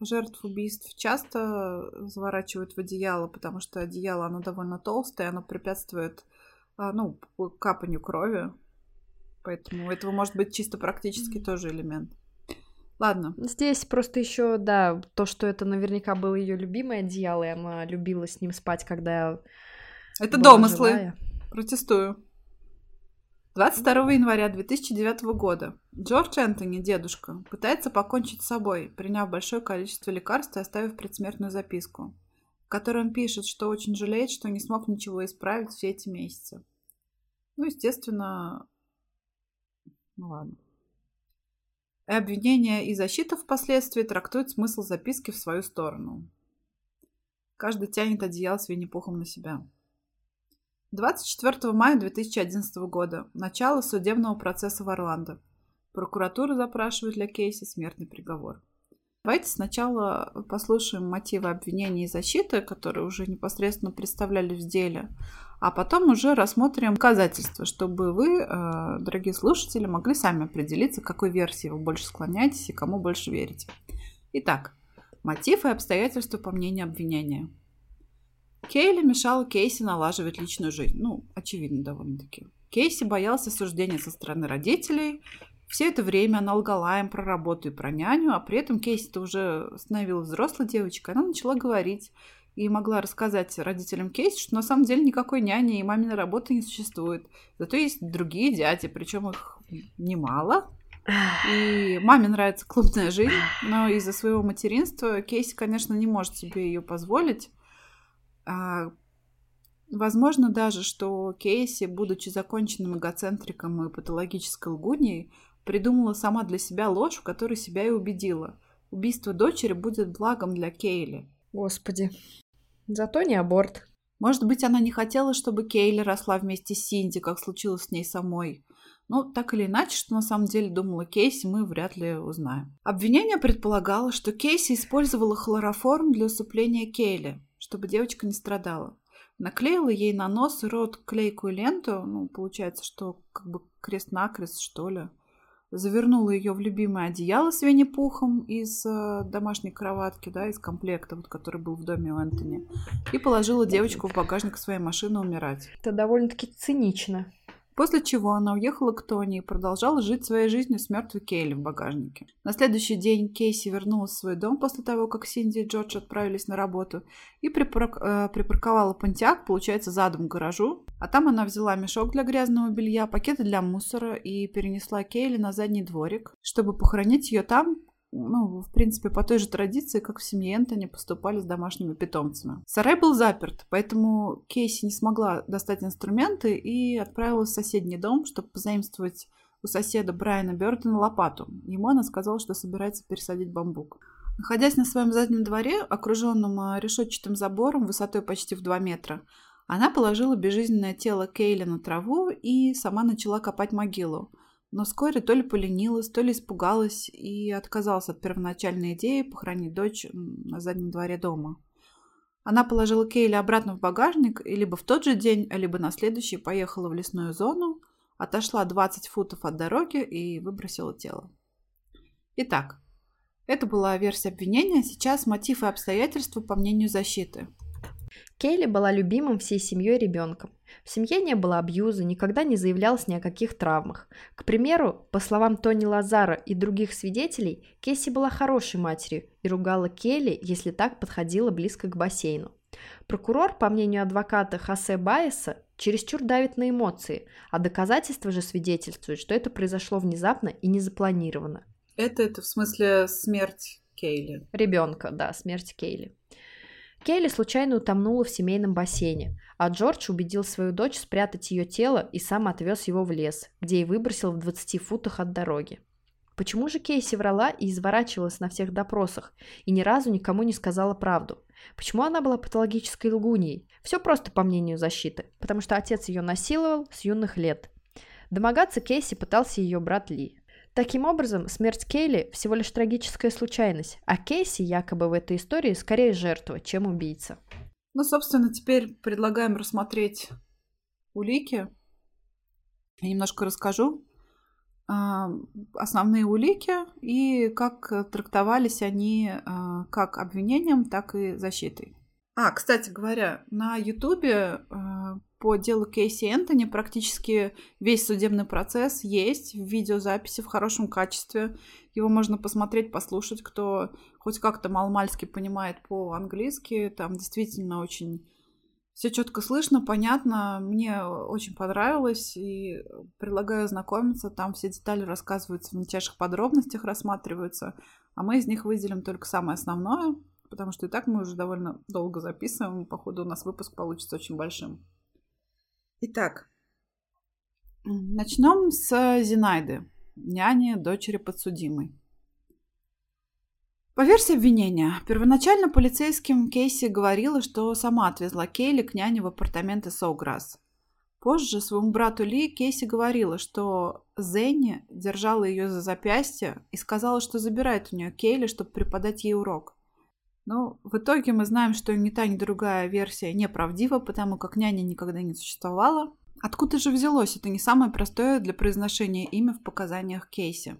жертв убийств часто заворачивают в одеяло, потому что одеяло, оно довольно толстое, оно препятствует а, ну, капанию крови. Поэтому этого может быть чисто практически тоже элемент. Ладно, Здесь просто еще, да, то, что это наверняка было ее любимое одеяло, и она любила с ним спать, когда это была домыслы. живая. Протестую. 22 января 2009 года Джордж Энтони, дедушка, пытается покончить с собой, приняв большое количество лекарств и оставив предсмертную записку, в которой он пишет, что очень жалеет, что не смог ничего исправить все эти месяцы. Ну, естественно, ну ладно. Обвинение и защита впоследствии трактуют смысл записки в свою сторону. Каждый тянет одеяло с Винни-Пухом на себя. 24 мая 2011 года. Начало судебного процесса в Орландо. Прокуратура запрашивает для Кейси смертный приговор. Давайте сначала послушаем мотивы обвинения и защиты, которые уже непосредственно представлялись в деле, а потом уже рассмотрим доказательства, чтобы вы, э, дорогие слушатели, могли сами определиться, к какой версии вы больше склоняетесь и кому больше верите. Итак, мотив и обстоятельства по мнению обвинения. Кейли мешала Кейси налаживать личную жизнь. Ну, очевидно довольно-таки. Кейси боялся осуждения со стороны родителей. Все это время она лгала им про работу и про няню, а при этом Кейси-то уже становилась взрослой девочкой. Она начала говорить и могла рассказать родителям Кейси, что на самом деле никакой няни и маминой работы не существует. Зато есть другие дяди, причем их немало. И маме нравится клубная жизнь, но из-за своего материнства Кейси, конечно, не может себе ее позволить. А, Возможно даже, что Кейси, будучи законченным эгоцентриком и патологической лгуньей, придумала сама для себя ложь, в которой себя и убедила. Убийство дочери будет благом для Кейли. Господи. Зато не аборт. Может быть, она не хотела, чтобы Кейли росла вместе с Синди, как случилось с ней самой. Ну, так или иначе, что на самом деле думала Кейси, мы вряд ли узнаем. Обвинение предполагало, что Кейси использовала хлороформ для усыпления Кейли, чтобы девочка не страдала. Наклеила ей на нос и рот клейкую ленту, ну, получается, что как бы крест-накрест, что ли. Завернула ее в любимое одеяло с Винни-Пухом из э, домашней кроватки, да, из комплекта, вот, который был в доме у Энтони, и положила девочку в багажник своей машины умирать. Это довольно-таки цинично. После чего она уехала к Тони и продолжала жить своей жизнью с мертвой Кейли в багажнике. На следующий день Кейси вернулась в свой дом после того, как Синди и Джордж отправились на работу и э, припарковала Понтиак, получается, задом к гаражу. А там она взяла мешок для грязного белья, пакеты для мусора и перенесла Кейли на задний дворик, чтобы похоронить ее там, ну, в принципе, по той же традиции, как в семье Энтони поступали с домашними питомцами. Сарай был заперт, поэтому Кейси не смогла достать инструменты и отправилась в соседний дом, чтобы позаимствовать у соседа Брайана Бертона лопату. Ему она сказала, что собирается пересадить бамбук. Находясь на своем заднем дворе, окруженном а, решетчатым забором высотой почти в 2 метра, она положила безжизненное тело Кейли на траву и сама начала копать могилу. Но вскоре то ли поленилась, то ли испугалась и отказалась от первоначальной идеи похоронить дочь на заднем дворе дома. Она положила Кейли обратно в багажник и либо в тот же день, либо на следующий поехала в лесную зону, отошла 20 футов от дороги и выбросила тело. Итак, это была версия обвинения, сейчас мотив и обстоятельства по мнению защиты. Кейли была любимым всей семьей ребенком. В семье не было абьюза, никогда не заявлялось ни о каких травмах. К примеру, по словам Тони Лазара и других свидетелей, Кейси была хорошей матерью и ругала Келли, если так подходила близко к бассейну. Прокурор, по мнению адвоката Хосе Байеса, чересчур давит на эмоции, а доказательства же свидетельствуют, что это произошло внезапно и незапланированно. Это, это в смысле смерть Кейли. Ребенка, да, смерть Кейли. Кейли случайно утонула в семейном бассейне, а Джордж убедил свою дочь спрятать ее тело и сам отвез его в лес, где и выбросил в 20 футах от дороги. Почему же Кейси врала и изворачивалась на всех допросах и ни разу никому не сказала правду? Почему она была патологической лгуньей? Все просто по мнению защиты, потому что отец ее насиловал с юных лет. Домогаться Кейси пытался ее брат Ли. Таким образом, смерть Кейли всего лишь трагическая случайность, а Кейси якобы в этой истории скорее жертва, чем убийца. Ну, собственно, теперь предлагаем рассмотреть улики. Я немножко расскажу. а, основные улики и как трактовались они а, как обвинением, так и защитой. А, кстати говоря, на Ютубе а, по делу Кейси Энтони практически весь судебный процесс есть в видеозаписи в хорошем качестве. Его можно посмотреть, послушать, кто хоть как-то маломальски понимает по-английски. Там действительно очень все четко слышно, понятно. Мне очень понравилось и предлагаю ознакомиться. Там все детали рассказываются в мельчайших подробностях, рассматриваются. А мы из них выделим только самое основное, потому что и так мы уже довольно долго записываем. Походу, у нас выпуск получится очень большим. Итак, начнем с Зинайды, няни дочери подсудимой. По версии обвинения, первоначально полицейским Кейси говорила, что сама отвезла Кейли к няне в апартаменты Соуграсс. Позже своему брату Ли Кейси говорила, что Зенни держала ее за запястье и сказала, что забирает у нее Кейли, чтобы преподать ей урок. Но в итоге мы знаем, что ни та, ни другая версия неправдива, потому как няня никогда не существовала. Откуда же взялось это не самое простое для произношения имя в показаниях Кейси?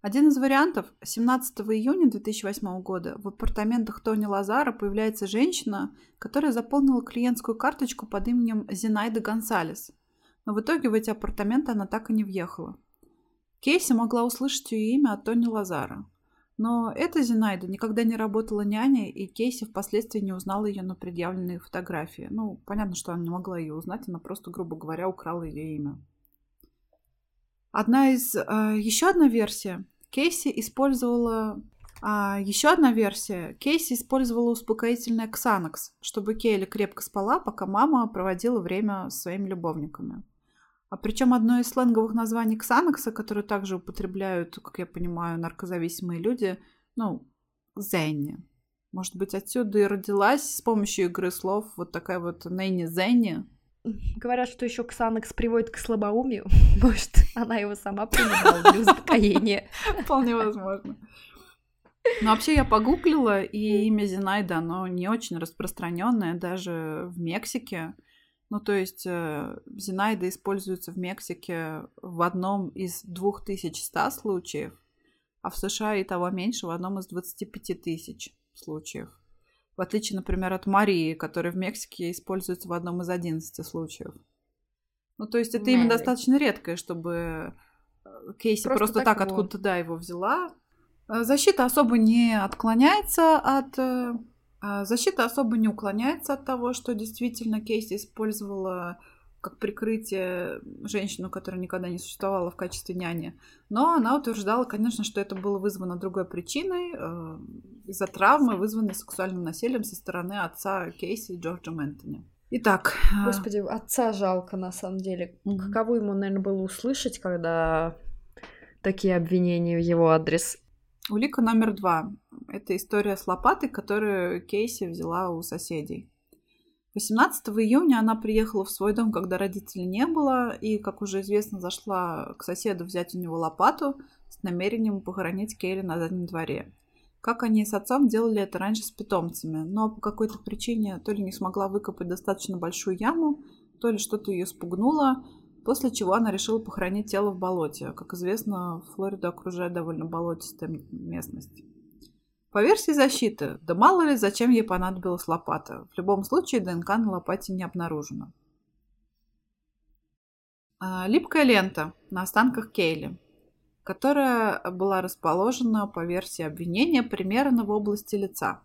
Один из вариантов. 17 июня 2008 года в апартаментах Тони Лазара появляется женщина, которая заполнила клиентскую карточку под именем Зинаида Гонсалес. Но в итоге в эти апартаменты она так и не въехала. Кейси могла услышать ее имя от Тони Лазара. Но эта Зинаида никогда не работала няней, и Кейси впоследствии не узнала ее на предъявленные фотографии. Ну, понятно, что она не могла ее узнать, она просто, грубо говоря, украла ее имя. Одна из... Э, еще одна версия Кейси использовала... А, еще одна версия. Кейси использовала успокоительное Ксанакс, чтобы Кейли крепко спала, пока мама проводила время с своими любовниками. А причем одно из сленговых названий Ксанакса, которое также употребляют, как я понимаю, наркозависимые люди, ну, Зенни. Может быть, отсюда и родилась с помощью игры слов вот такая вот Нэнни Зенни, Говорят, что еще Ксанакс приводит к слабоумию. (laughs) Может, она его сама принимала для успокоения. (laughs) Вполне возможно. Но вообще я погуглила, и имя Зинайда, оно не очень распространенное даже в Мексике. Ну, то есть э, Зинайда используется в Мексике в одном из 2100 случаев, а в США и того меньше в одном из 25 тысяч случаев. В отличие, например, от Марии, которая в Мексике используется в одном из 11 случаев. Ну, то есть это имя достаточно редкое, чтобы э, Кейси просто, просто так, так откуда-то, да, его взяла. Э, защита особо не отклоняется от... Э, защита особо не уклоняется от того, что действительно Кейси использовала как прикрытие женщину, которая никогда не существовала в качестве няни. Но она утверждала, конечно, что это было вызвано другой причиной, э, из-за травмы, вызванной сексуальным насилием со стороны отца Кейси Джорджа Мэнтони. Итак. Э, Господи, отца жалко на самом деле. Mm-hmm. Каково ему, наверное, было услышать, когда такие обвинения в его адрес? Улика номер два. Это история с лопатой, которую Кейси взяла у соседей. 18 июня она приехала в свой дом, когда родителей не было, и, как уже известно, зашла к соседу взять у него лопату с намерением похоронить Кейли на заднем дворе. Как они с отцом делали это раньше с питомцами, но по какой-то причине то ли не смогла выкопать достаточно большую яму, то ли что-то ее спугнуло, после чего она решила похоронить тело в болоте. Как известно, Флориду окружает довольно болотистая местность. По версии защиты, да мало ли, зачем ей понадобилась лопата. В любом случае ДНК на лопате не обнаружено. А, липкая лента на останках Кейли, которая была расположена по версии обвинения примерно в области лица.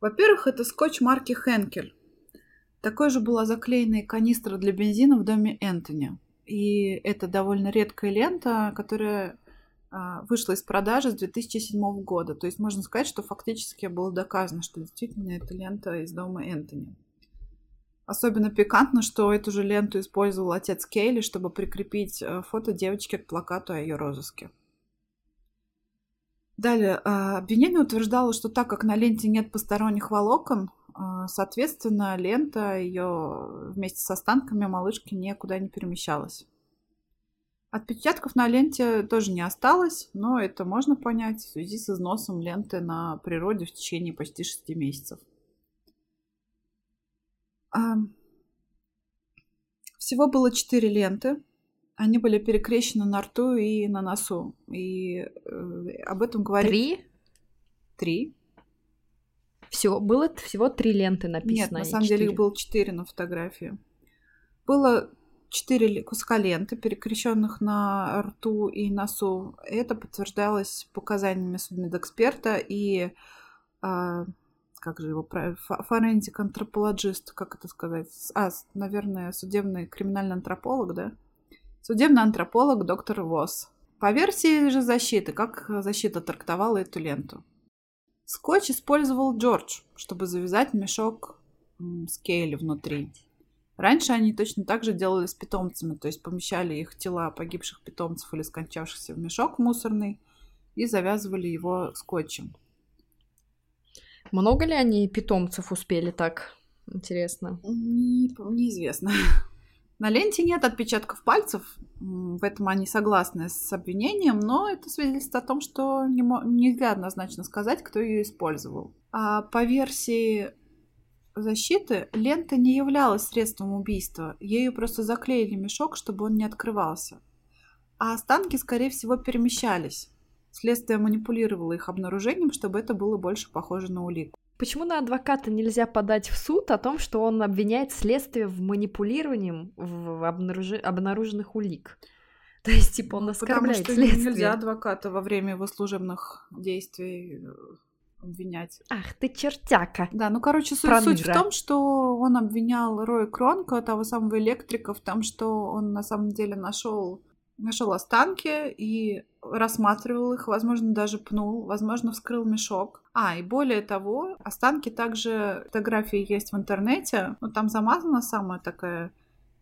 Во-первых, это скотч марки Хенкель. Такой же была заклеена и канистра для бензина в доме Энтони. И это довольно редкая лента, которая а, вышла из продажи с 2007 года. То есть можно сказать, что фактически было доказано, что действительно это лента из дома Энтони. Особенно пикантно, что эту же ленту использовал отец Кейли, чтобы прикрепить э, фото девочки к плакату о ее розыске. Далее, а, обвинение утверждало, что так как на ленте нет посторонних волокон, а, соответственно, лента ее вместе с останками малышки никуда не перемещалась. Отпечатков на ленте тоже не осталось, но это можно понять в связи с износом ленты на природе в течение почти 6 месяцев. Всего было 4 ленты. Они были перекрещены на рту и на носу. И э, об этом говорит... Три? Три. Всего, было всего три ленты написано. Нет, на а самом деле четыре. их было четыре на фотографии. Было четыре куска ленты, перекрещенных на рту и носу. Это подтверждалось показаниями судмедэксперта и а, как же его форензик антропологист, как это сказать? А, наверное, судебный криминальный антрополог, да? Судебный антрополог доктор Восс. По версии же защиты, как защита трактовала эту ленту. Скотч использовал Джордж, чтобы завязать мешок с Кейли внутри. Раньше они точно так же делали с питомцами, то есть помещали их тела погибших питомцев или скончавшихся в мешок мусорный и завязывали его скотчем. Много ли они питомцев успели так? Интересно. Не- неизвестно. (laughs) На ленте нет отпечатков пальцев, в этом они согласны с обвинением, но это свидетельствует о том, что нельзя однозначно сказать, кто ее использовал. А по версии защиты, лента не являлась средством убийства, ею просто заклеили мешок, чтобы он не открывался. А останки, скорее всего, перемещались. Следствие манипулировало их обнаружением, чтобы это было больше похоже на улику. Почему на адвоката нельзя подать в суд о том, что он обвиняет следствие в манипулировании в обнаружи- обнаруженных улик? (laughs) То есть, типа, он Ну, оскорбляет Потому что следствие. нельзя адвоката во время его служебных действий э, обвинять. Ах ты чертяка. Да, ну, короче, суть, Проныра. суть в том, что он обвинял Роя Кронка, того самого электрика, в том, что он на самом деле нашел нашел останки и рассматривал их, возможно, даже пнул, возможно, вскрыл мешок. А, и более того, останки также, фотографии есть в интернете, но там замазана самая такая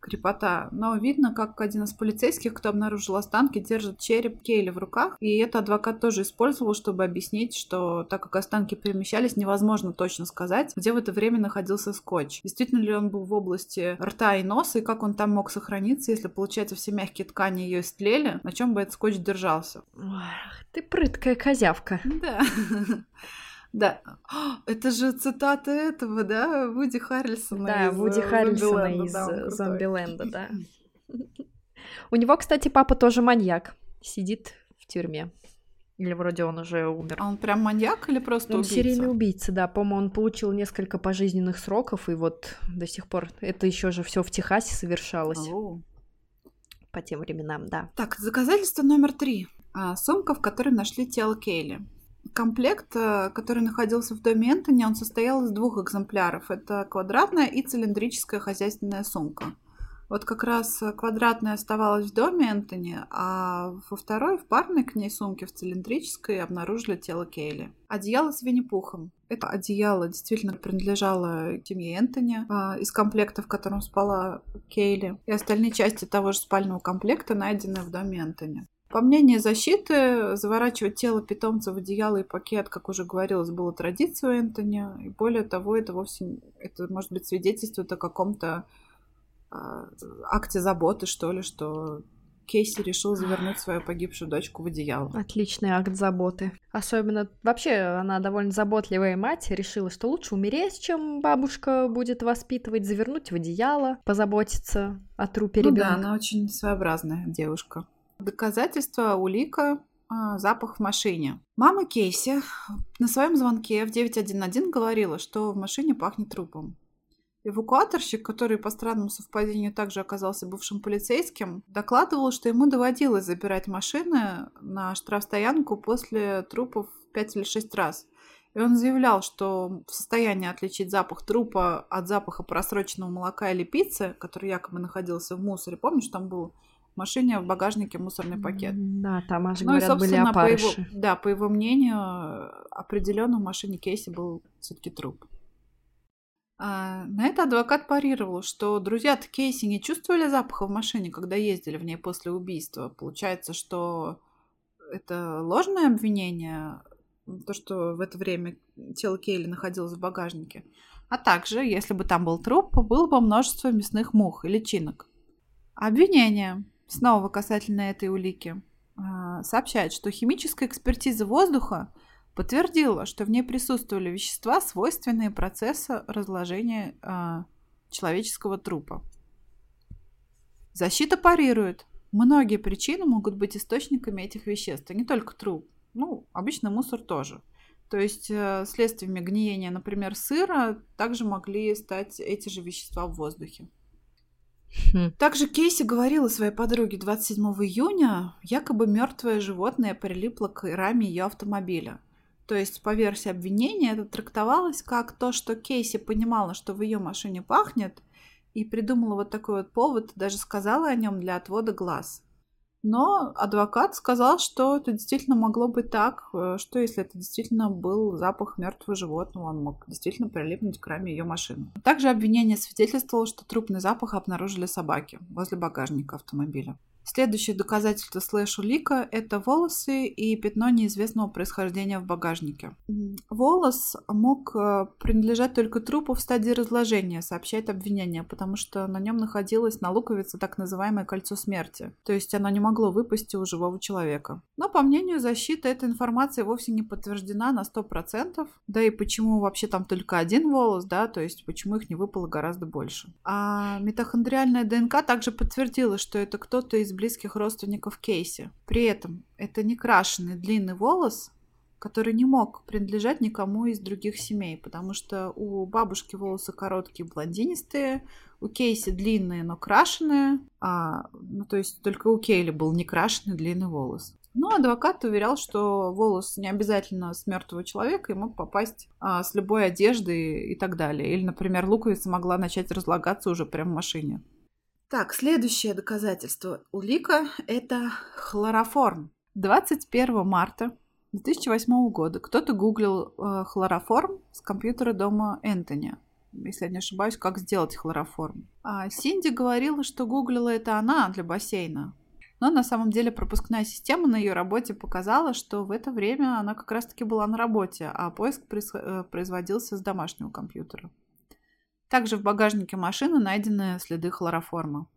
крепота, но видно, как один из полицейских, кто обнаружил останки, держит череп Кейли в руках, и это адвокат тоже использовал, чтобы объяснить, что так как останки перемещались, невозможно точно сказать, где в это время находился скотч. Действительно ли он был в области рта и носа, и как он там мог сохраниться, если, получается, все мягкие ткани ее истлели, на чем бы этот скотч держался. Ах, ты прыткая козявка. Да. (laughs) Да. А, Это же цитата этого, да, Вуди Харрельсона. Да, из, Вуди э, Харрельсона «Зомбиленда». из Да, э. Зомбиленда, (laughs) да. У него, кстати, папа тоже маньяк. Сидит в тюрьме. Или вроде он уже умер. А он прям маньяк или просто Он убийца? серийный убийца, да. По-моему, он получил несколько пожизненных сроков, и вот до сих пор это еще же все в Техасе совершалось Ау. по тем временам, да. Так, доказательство номер три. А, Сумка, в которой нашли тело Кейли. Комплект, э, который находился в доме Энтони, он состоял из двух экземпляров. Это квадратная и цилиндрическая хозяйственная сумка. Вот как раз квадратная оставалась в доме Энтони, а во второй, в парной к ней сумке, в цилиндрической, обнаружили тело Кейли. Одеяло с Винни-Пухом. Это одеяло действительно принадлежало семье Энтони а, из комплекта, в котором спала Кейли. И остальные части того же спального комплекта найдены в доме Энтони. По мнению защиты, заворачивать тело питомца в одеяло и пакет, как уже говорилось, было традицией Энтони. И более того, это вовсе, это может быть свидетельствует о каком-то а, акте заботы, что ли, что Кейси решил завернуть свою погибшую дочку в одеяло. Отличный акт заботы. Особенно, вообще, она довольно заботливая мать, решила, что лучше умереть, чем бабушка будет воспитывать, завернуть в одеяло, позаботиться о трупе Ну да, ребенка. она очень своеобразная девушка. Доказательство, улика, а, запах в машине. Мама Кейси на своем звонке в 911 говорила, что в машине пахнет трупом. Эвакуаторщик, который по странному совпадению также оказался бывшим полицейским, докладывал, что ему доводилось забирать машины на штрафстоянку после трупов 5 или 6 раз. И он заявлял, что в состоянии отличить запах трупа от запаха просроченного молока или пиццы, который якобы находился в мусоре. Помнишь, там был в машине в багажнике мусорный пакет? Да, там аж, Ну и, говорят, были собственно, по его, опарыши. да, по его мнению, определенно в машине Кейси был все-таки труп. А, на это адвокат парировал, что друзья-то Кейси не чувствовали запаха в машине, когда ездили в ней после убийства. Получается, что это ложное обвинение, то, что в это время тело Кейли находилось в багажнике. А также, если бы там был труп, было бы множество мясных мух и личинок. Обвинение, снова касательно этой улики, а, сообщает, что химическая экспертиза воздуха подтвердила, что в ней присутствовали вещества, свойственные процессу разложения а, человеческого трупа. Защита парирует, Многие причины могут быть источниками этих веществ, а не только труп. Ну, обычно мусор тоже. То есть э, следствиями гниения, например, сыра также могли стать эти же вещества в воздухе. Хм. Также Кейси говорила своей подруге 27 июня, якобы мертвое животное прилипло к раме ее автомобиля. То есть, по версии обвинения, это трактовалось как то, что Кейси понимала, что в ее машине пахнет, и придумала вот такой вот повод, даже сказала о нем для отвода глаз. Но адвокат сказал, что это действительно могло быть так, э, что если это действительно был запах мертвого животного, он мог действительно прилипнуть к раме ее машины. Также обвинение свидетельствовало, что трупный запах обнаружили собаки возле багажника автомобиля. Следующее доказательство слэш улика – это волосы и пятно неизвестного происхождения в багажнике. Волос мог э, принадлежать только трупу в стадии разложения, сообщает обвинение, потому что на нем находилось на луковице так называемое кольцо смерти, то есть оно не могло выпасть у живого человека. Но, по мнению защиты, эта информация вовсе не подтверждена на 100%, да и почему вообще там только один волос, да, то есть почему их не выпало гораздо больше. А митохондриальная ДНК также подтвердила, что это кто-то из близких родственников Кейси. При этом это не крашеный длинный волос, который не мог принадлежать никому из других семей, потому что у бабушки волосы короткие, блондинистые, у Кейси длинные, но крашеные, а, ну, то есть только у Кейли был не крашеный длинный волос. Но адвокат уверял, что волос не обязательно с мертвого человека и мог попасть а, с любой одежды и так далее. Или, например, луковица могла начать разлагаться уже прямо в машине. Так, следующее доказательство улика – это хлороформ. 21 марта 2008 года кто-то гуглил э, хлороформ с компьютера дома Энтони. Если я не ошибаюсь, как сделать хлороформ. А Синди говорила, что гуглила это она для бассейна. Но на самом деле пропускная система на ее работе показала, что в это время она как раз-таки была на работе, а поиск э, производился с домашнего компьютера. Также в багажнике машины найдены следы хлороформа.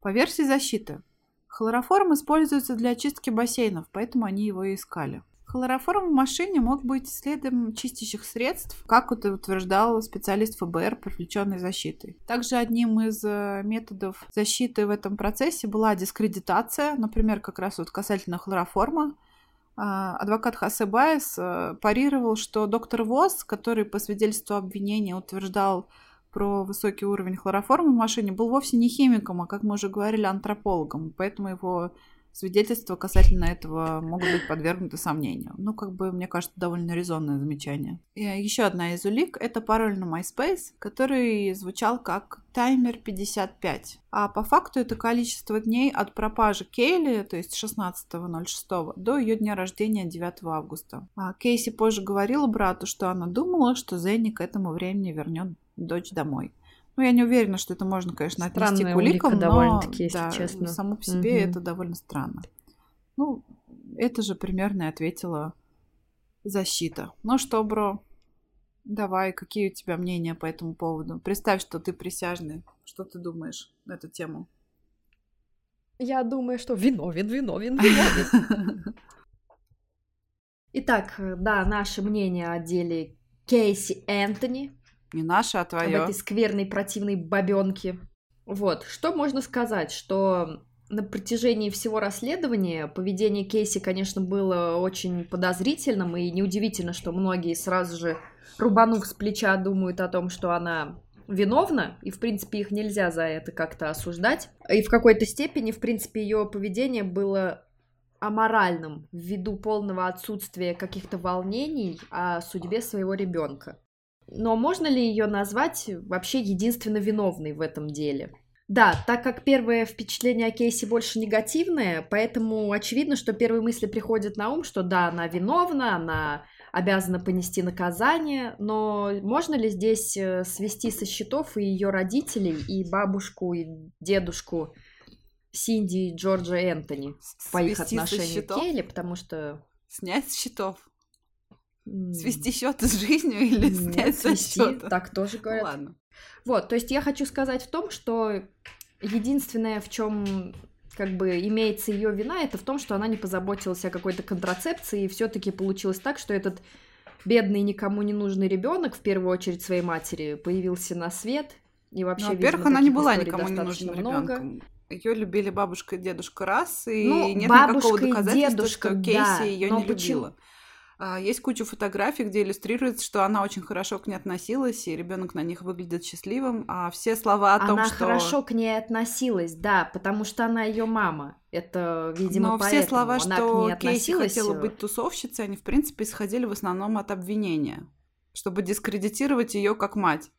По версии защиты, хлороформ используется для очистки бассейнов, поэтому они его и искали. Хлороформ в машине мог быть следом чистящих средств, как это утверждал специалист ФБР, привлеченный защитой. Также одним из э, методов защиты в этом процессе была дискредитация, например, как раз вот касательно хлороформа. А, адвокат Хасе Байес э, парировал, что доктор Вос, который по свидетельству обвинения утверждал про высокий уровень хлороформа в машине, был вовсе не химиком, а, как мы уже говорили, антропологом. Поэтому его свидетельства касательно этого могут быть подвергнуты сомнению. Ну, как бы, мне кажется, довольно резонное замечание. И еще одна из улик – это пароль на MySpace, который звучал как таймер 55. А по факту это количество дней от пропажи Кейли, то есть 16.06, до ее дня рождения 9 августа. А Кейси позже говорила брату, что она думала, что Зенни к этому времени вернет дочь домой. Ну, я не уверена, что это можно, конечно, отнести Странная к уликам, улика, но довольно-таки, если да, честно. само по себе Мгм. это довольно странно. Ну, это же примерно и ответила защита. Ну что, бро, давай, какие у тебя мнения по этому поводу? Представь, что ты присяжный. Что ты думаешь на эту тему? Я думаю, что виновен, виновен, (laughs) виновен. Итак, э, да, наше мнение о деле Кейси Энтони, Не наше, а об твое. этой скверной противной бабенке. Вот, что можно сказать, что на протяжении всего расследования поведение Кейси, конечно, было очень подозрительным, и неудивительно, что многие сразу же, рубанув с плеча, думают о том, что она виновна, и, в принципе, их нельзя за это как-то осуждать. И в какой-то степени, в принципе, ее поведение было аморальным ввиду полного отсутствия каких-то волнений о судьбе своего ребенка. Но можно ли ее назвать вообще единственно виновной в этом деле? Да, так как первое впечатление о Кейси больше негативное, поэтому очевидно, что первые мысли приходят на ум, что да, она виновна, она обязана понести наказание, но можно ли здесь э, свести со счетов и ее родителей, и бабушку, и дедушку Синди и Джорджа Энтони по их Свести отношению к? Кейли, потому что... Снять с счетов. Свести счеты с жизнью или нет, снять со свести, счета? так тоже Ну говорят. ладно. Вот, то есть я хочу сказать в том, что единственное, в чем как бы имеется ее вина, это в том, что она не позаботилась о какой-то контрацепции, и все-таки получилось так, что этот бедный никому не нужный ребенок, в первую очередь своей матери, появился на свет. И вообще, Ну, во-первых, видимо, она не была никому не нужным много. ребенком. ее любили бабушка и дедушка раз, и Ну, нет бабушка никакого и доказательства, дедушка, что Кейси да, ее не почему- любила. А, Есть куча фотографий, где иллюстрируется, что она очень хорошо к ней относилась, и ребенок на них выглядит счастливым. А все слова о том, она что хорошо к ней относилась, да, потому что она ее мама. Это, видимо, Но поэтому все слова, она что Кейси хотела э, быть тусовщицей, они, в принципе, исходили в основном от обвинения, чтобы дискредитировать ее как мать.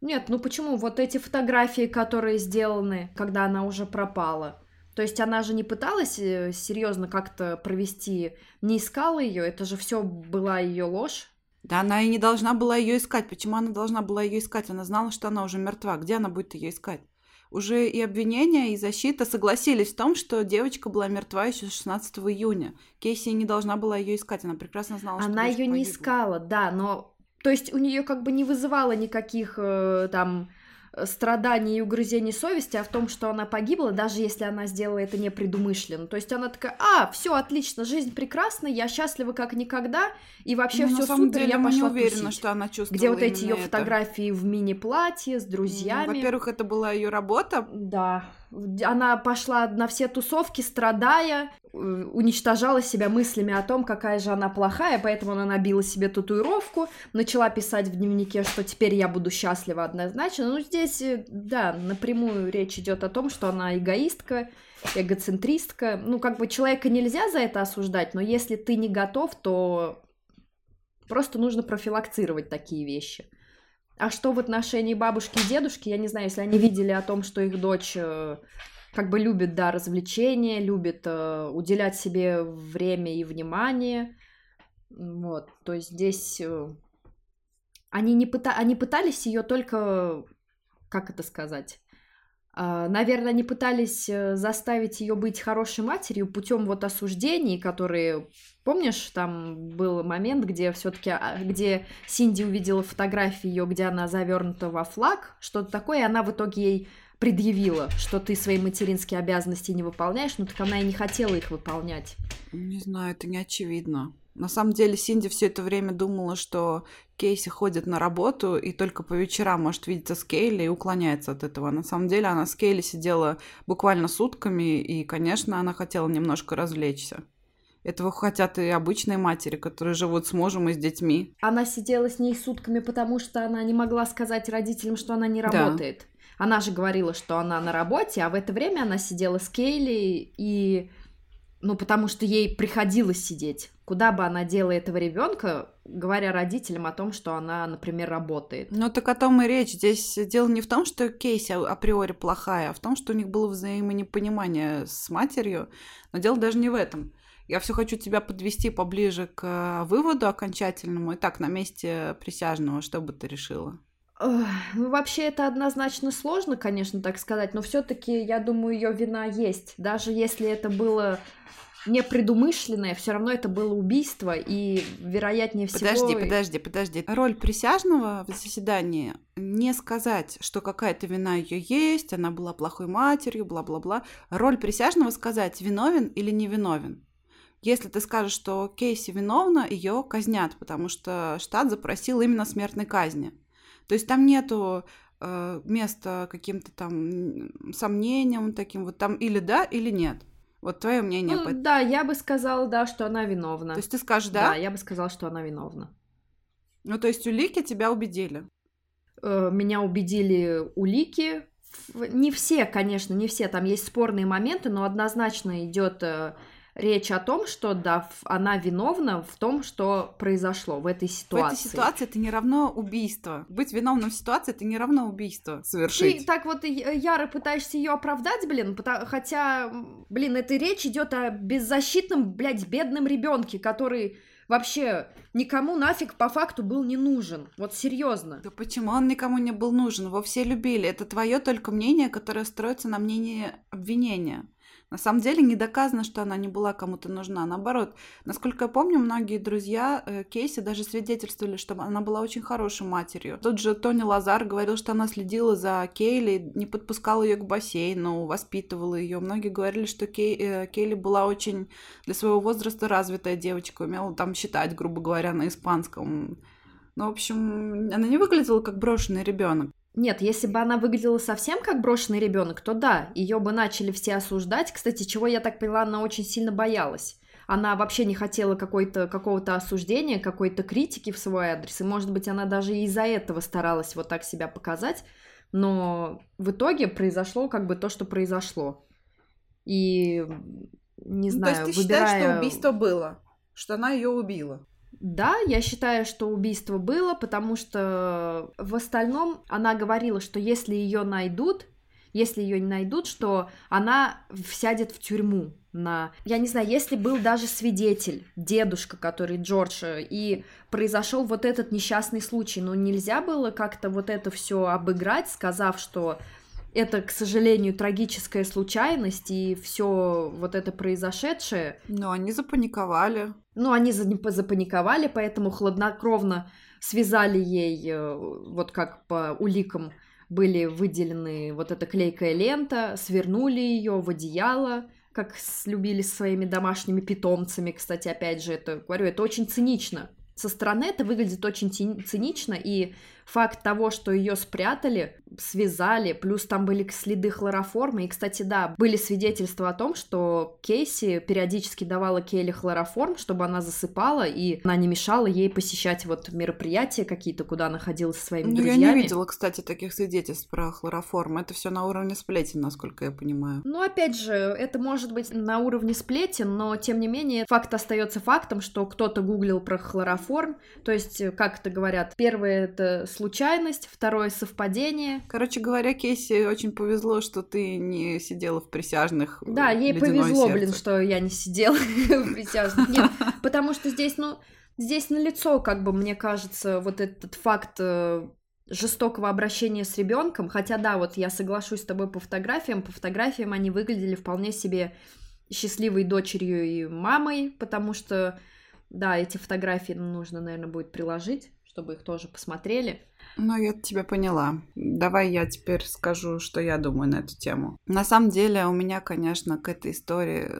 Нет, ну почему? Вот эти фотографии, которые сделаны, когда она уже пропала. То есть она же не пыталась серьезно как-то провести, не искала ее, это же все была ее ложь. Да она и не должна была ее искать. Почему она должна была ее искать? Она знала, что она уже мертва. Где она будет ее искать? Уже и обвинения, и защита согласились в том, что девочка была мертва еще 16 июня. Кейси не должна была ее искать. Она прекрасно знала, что Она ее не искала, да, но то есть у нее как бы не вызывало никаких э, там э, страданий и угрызений совести, а в том, что она погибла, даже если она сделала это непредумышленно. То есть она такая, а, все отлично, жизнь прекрасна, я счастлива как никогда, и вообще Ну, все супер, деле, я пошла не уверены, тусить. что она чувствовала Где вот эти ее это. фотографии в мини-платье с Ну, друзьями. Во-первых, это была ее работа. Да, она пошла на все тусовки, страдая, э, уничтожала себя мыслями о том, какая же она плохая, поэтому она набила себе татуировку, начала писать в дневнике, что теперь я буду счастлива однозначно. Ну, здесь, э, да, напрямую речь идет о том, что она эгоистка, эгоцентристка. Ну, как бы человека нельзя за это осуждать, но если ты не готов, то просто нужно профилактировать такие вещи. А что в отношении бабушки и дедушки, я не знаю, если они видели о том, что их дочь э, как бы любит, да, развлечения, любит э, уделять себе время и внимание, вот, то есть здесь э, они, не пыта... они пытались ее только, как это сказать, Наверное, они пытались э, заставить ее быть хорошей матерью путем вот осуждений, которые, помнишь, там был момент, где все-таки, где Синди увидела фотографию ее, где она завернута во флаг, что-то такое, и она в итоге ей предъявила, что ты свои материнские обязанности не выполняешь, но так она и не хотела их выполнять. Не знаю, это не очевидно. На самом деле Синди все это время думала, что Кейси ходит на работу и только по вечерам может видеться с Кейли и уклоняется от этого. На самом деле она с Кейли сидела буквально сутками, и, конечно, она хотела немножко развлечься. Этого хотят и обычные матери, которые живут с мужем и с детьми. Она сидела с ней сутками, потому что она не могла сказать родителям, что она не Да. работает. Она же говорила, что она на работе, а в это время она сидела с Кейли и... Ну, потому что ей приходилось сидеть. Куда бы она дела этого ребенка, говоря родителям о том, что она, например, работает. Ну так о том и речь. Здесь дело не в том, что Кейси а- априори плохая, а в том, что у них было взаимонепонимание с матерью. Но дело даже не в этом. Я все хочу тебя подвести поближе к э, выводу окончательному. Итак, на месте присяжного, что бы ты решила? Ну, вообще, это однозначно сложно, конечно, так сказать, но все-таки, я думаю, ее вина есть. Даже если это было непредумышленное, все равно это было убийство, и вероятнее всего... Подожди, подожди, подожди. Роль присяжного в заседании не сказать, что какая-то вина ее есть, она была плохой матерью, бла-бла-бла. Роль присяжного сказать, виновен или не виновен. Если ты скажешь, что Кейси виновна, ее казнят, потому что штат запросил именно смертной казни. То есть там нету э, места каким-то там сомнениям таким вот там или да, или нет. Вот твое мнение. Ну, по- да, я бы сказала, да, что она виновна. То есть ты скажешь да? да? я бы сказала, что она виновна. Ну, то есть улики тебя убедили. Э, Меня убедили улики. Не все, конечно, не все. Там есть спорные моменты, но однозначно идет э, речь о том, что да, она виновна в том, что произошло в этой В ситуации. этой ситуации это не равно убийство. Быть виновным в ситуации это не равно убийство Ты совершить. так вот яро пытаешься ее оправдать, блин, пота- хотя, блин, это речь идет о беззащитном, блядь, бедном ребенке, который вообще никому нафиг по факту был не нужен. Вот серьезно. Да почему он никому не был нужен? Его все любили. Это твое только мнение, которое строится на мнении обвинения. На самом деле не доказано, что она не была кому-то нужна. Наоборот, насколько я помню, многие друзья э, Кейси даже свидетельствовали, что она была очень хорошей матерью. Тут же Тони Лазар говорил, что она следила за Кейли, не подпускала ее к бассейну, воспитывала ее. Многие говорили, что Кей- э, Кейли была очень для своего возраста развитая девочка, умела там считать, грубо говоря, на испанском. Ну, в общем, она не выглядела как брошенный ребенок. Нет, если бы она выглядела совсем как брошенный ребенок, то да, ее бы начали все осуждать. Кстати, чего я так поняла, она очень сильно боялась. Она вообще не хотела какой-то, какого-то осуждения, какой-то критики в свой адрес. И, может быть, она даже из-за этого старалась вот так себя показать. Но в итоге произошло как бы то, что произошло. И не знаю, ну, то есть ты выбирая... считаешь, что убийство было? Что она ее убила? Да, я считаю, что убийство было, потому что в остальном она говорила, что если ее найдут, если ее не найдут, что она сядет в тюрьму на... Я не знаю, если был даже свидетель, дедушка, который Джордж, и произошел вот этот несчастный случай, но нельзя было как-то вот это все обыграть, сказав, что это, к сожалению, трагическая случайность, и все вот это произошедшее. Но они запаниковали. Ну, они запаниковали, поэтому хладнокровно связали ей, э, вот как по уликам были выделены вот эта клейкая лента, свернули ее в одеяло, как любили своими домашними питомцами. Кстати, опять же, это говорю, это очень цинично. Со стороны это выглядит очень цинично, и факт того, что ее спрятали, связали, плюс там были следы хлороформа. И, кстати, да, были свидетельства о том, что Кейси периодически давала Келли хлороформ, чтобы она засыпала, и она не мешала ей посещать вот мероприятия какие-то, куда она ходила со своими ну, друзьями. Я не видела, кстати, таких свидетельств про хлороформ. Это все на уровне сплетен, насколько я понимаю. Ну, опять же, это может быть на уровне сплетен, но тем не менее факт остается фактом, что кто-то гуглил про хлороформ. То есть, как это говорят, первое это случайность, второе совпадение. Короче говоря, Кейси очень повезло, что ты не сидела в присяжных. Э, да, ей повезло, сердце. блин, что я не сидела (laughs) в присяжных. Нет, (laughs) потому что здесь, ну, здесь на лицо, как бы, мне кажется, вот этот факт э, жестокого обращения с ребенком. Хотя, да, вот я соглашусь с тобой по фотографиям. По фотографиям они выглядели вполне себе счастливой дочерью и мамой, потому что, да, эти фотографии нужно, наверное, будет приложить чтобы их тоже посмотрели. Ну, я тебя поняла. Давай я теперь скажу, что я думаю на эту тему. На самом деле, у меня, конечно, к этой истории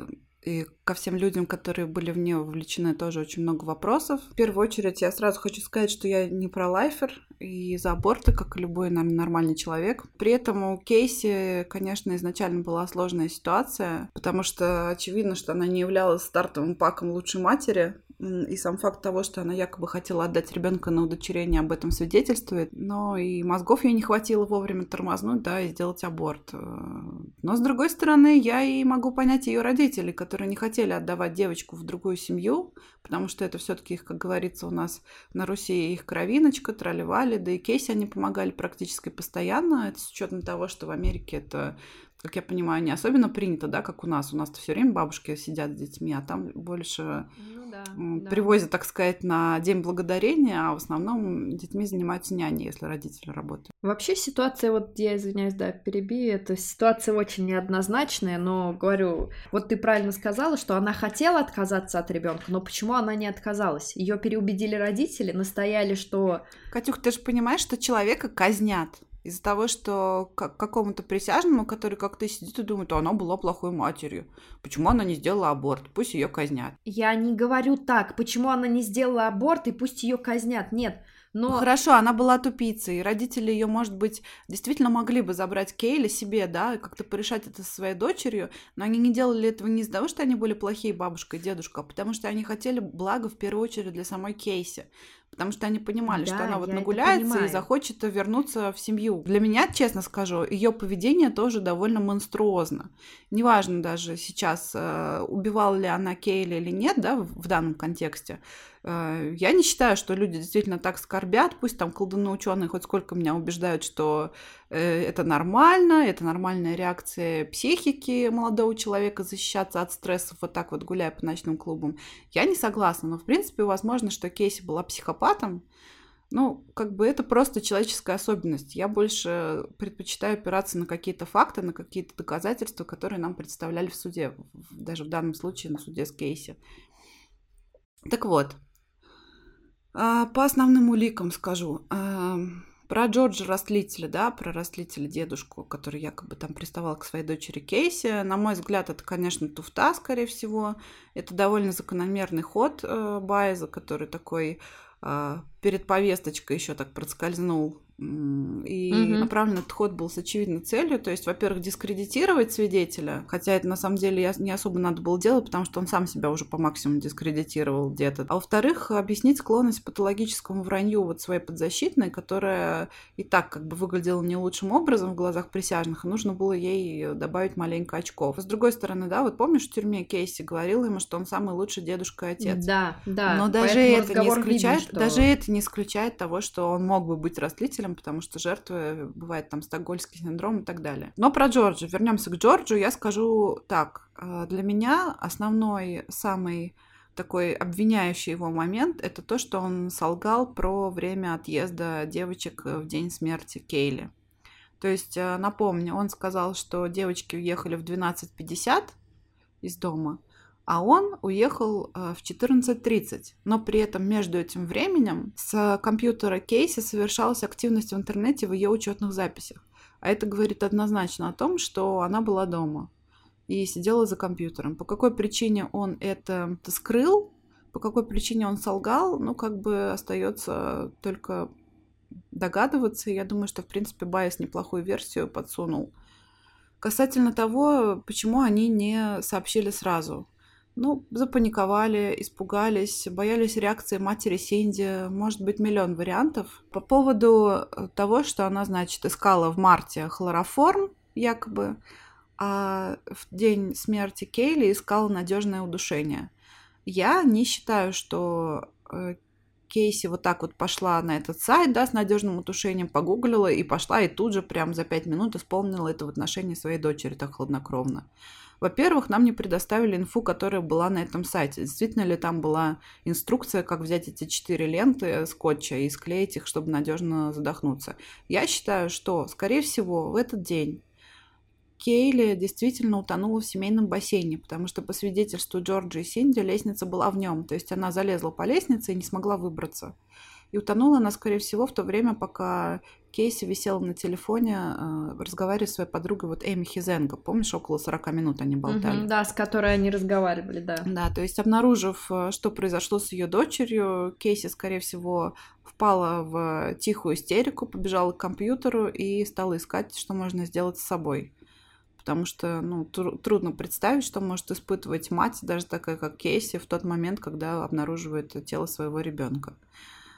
и ко всем людям, которые были в нее вовлечены, тоже очень много вопросов. В первую очередь, я сразу хочу сказать, что я не про лайфер и за аборты, как и любой, нормальный человек. При этом у Кейси, конечно, изначально была сложная ситуация, потому что очевидно, что она не являлась стартовым паком лучшей матери, и сам факт того, что она якобы хотела отдать ребенка на удочерение, об этом свидетельствует. Но и мозгов ей не хватило вовремя тормознуть, да, и сделать аборт. Э, но с другой стороны, я и могу понять ее родителей, которые не хотели отдавать девочку в другую семью, потому что это все-таки их, как говорится, у нас на Руси их кровиночка, тролливали, да и Кейси они помогали практически постоянно. Это с учетом того, что в Америке это как я понимаю, не особенно принято, да, как у нас. У нас-то все время бабушки сидят с детьми, а там больше ну, да, привозят, да. так сказать, на День Благодарения, а в основном детьми занимаются няни, если родители работают. Вообще ситуация, вот я извиняюсь, да, перебью, это ситуация очень неоднозначная, но говорю, вот ты правильно сказала, что она хотела отказаться от ребенка, но почему она не отказалась? Ее переубедили родители, настояли, что... Катюх, ты же понимаешь, что человека казнят из-за того, что к какому-то присяжному, который как то сидит и думает, а она была плохой матерью. Почему она не сделала аборт? Пусть ее казнят. Я не говорю так. Почему она не сделала аборт и пусть ее казнят? Нет. Но... Ну, хорошо, она была тупицей, и родители ее, может быть, действительно могли бы забрать Кейли себе, да, и как-то порешать это со своей дочерью, но они не делали этого не из-за того, что они были плохие бабушка и дедушка, а потому что они хотели блага в первую очередь для самой Кейси потому что они понимали, да, что она вот нагуляется и захочет вернуться в семью. Для меня, честно скажу, ее поведение тоже довольно монструозно. Неважно даже сейчас, э, убивала ли она Кейли или нет, да, в данном контексте. Э, я не считаю, что люди действительно так скорбят, пусть там колдуны ученые хоть сколько меня убеждают, что э, это нормально, это нормальная реакция психики молодого человека защищаться от стрессов вот так вот гуляя по ночным клубам. Я не согласна, но в принципе возможно, что Кейси была психопатом, ну, как бы это просто человеческая особенность. Я больше предпочитаю опираться на какие-то факты, на какие-то доказательства, которые нам представляли в суде, даже в данном случае на суде с Кейси. Так вот, а, по основным уликам скажу. А, про Джорджа Растлителя, да, про Растлителя дедушку, который якобы там приставал к своей дочери Кейси. На мой взгляд, это, конечно, туфта, скорее всего. Это довольно закономерный ход э, Байза, который такой перед повесточкой еще так проскользнул И угу. направлен этот ход был с очевидной целью. То есть, во-первых, дискредитировать свидетеля, хотя это на самом деле не особо надо было делать, потому что он сам себя уже по максимуму дискредитировал где-то. А во-вторых, объяснить склонность к патологическому вранью вот своей подзащитной, которая и так как бы выглядела не лучшим образом в глазах присяжных, и нужно было ей добавить маленько очков. С другой стороны, да, вот помнишь, в тюрьме Кейси говорила ему, что он самый лучший дедушка и отец. Да, да. Но даже это не исключает, видно, что... даже это не исключает того, что он мог бы быть растлителем родителям, потому что жертвы бывает там стокгольский синдром и так далее. Но про Джорджа. Вернемся к Джорджу. Я скажу так. Э, для меня основной, самый такой обвиняющий его момент это то, что он солгал про время отъезда девочек в день смерти Кейли. То есть, э, напомню, он сказал, что девочки уехали в 12.50 из дома, а он уехал э, в 14.30. Но при этом между этим временем с компьютера Кейси совершалась активность в интернете в ее учетных записях. А это говорит однозначно о том, что она была дома и сидела за компьютером. По какой причине он это скрыл, по какой причине он солгал, ну, как бы остается только догадываться. Я думаю, что, в принципе, Байес неплохую версию подсунул. Касательно того, почему они не сообщили сразу. Ну, запаниковали, испугались, боялись реакции матери Синди. Может быть, миллион вариантов. По поводу э, того, что она, значит, искала в марте хлороформ, якобы, а в день смерти Кейли искала надежное удушение. Я не считаю, что э, Кейси вот так вот пошла на этот сайт, да, с надежным удушением, погуглила и пошла, и тут же прям за пять минут исполнила это в отношении своей дочери так хладнокровно. Во-первых, нам не предоставили инфу, которая была на этом сайте. Действительно ли там была инструкция, как взять эти четыре ленты скотча и склеить их, чтобы надежно задохнуться. Я считаю, что, скорее всего, в этот день Кейли действительно утонула в семейном бассейне, потому что по свидетельству Джорджа и Синди лестница была в нем. То есть она залезла по лестнице и не смогла выбраться. И утонула она, скорее всего, в то время, пока Кейси висела на телефоне, э, разговаривая с своей подругой, вот Эми Хизенко. Помнишь, около 40 минут они болтали? Угу, да, с которой они разговаривали, да. Да, то есть обнаружив, э, что произошло с ее дочерью, Кейси, скорее всего, впала в тихую истерику, побежала к компьютеру и стала искать, что можно сделать с собой потому что ну, тру- трудно представить, что может испытывать мать, даже такая, как Кейси, в тот момент, когда обнаруживает тело своего ребенка.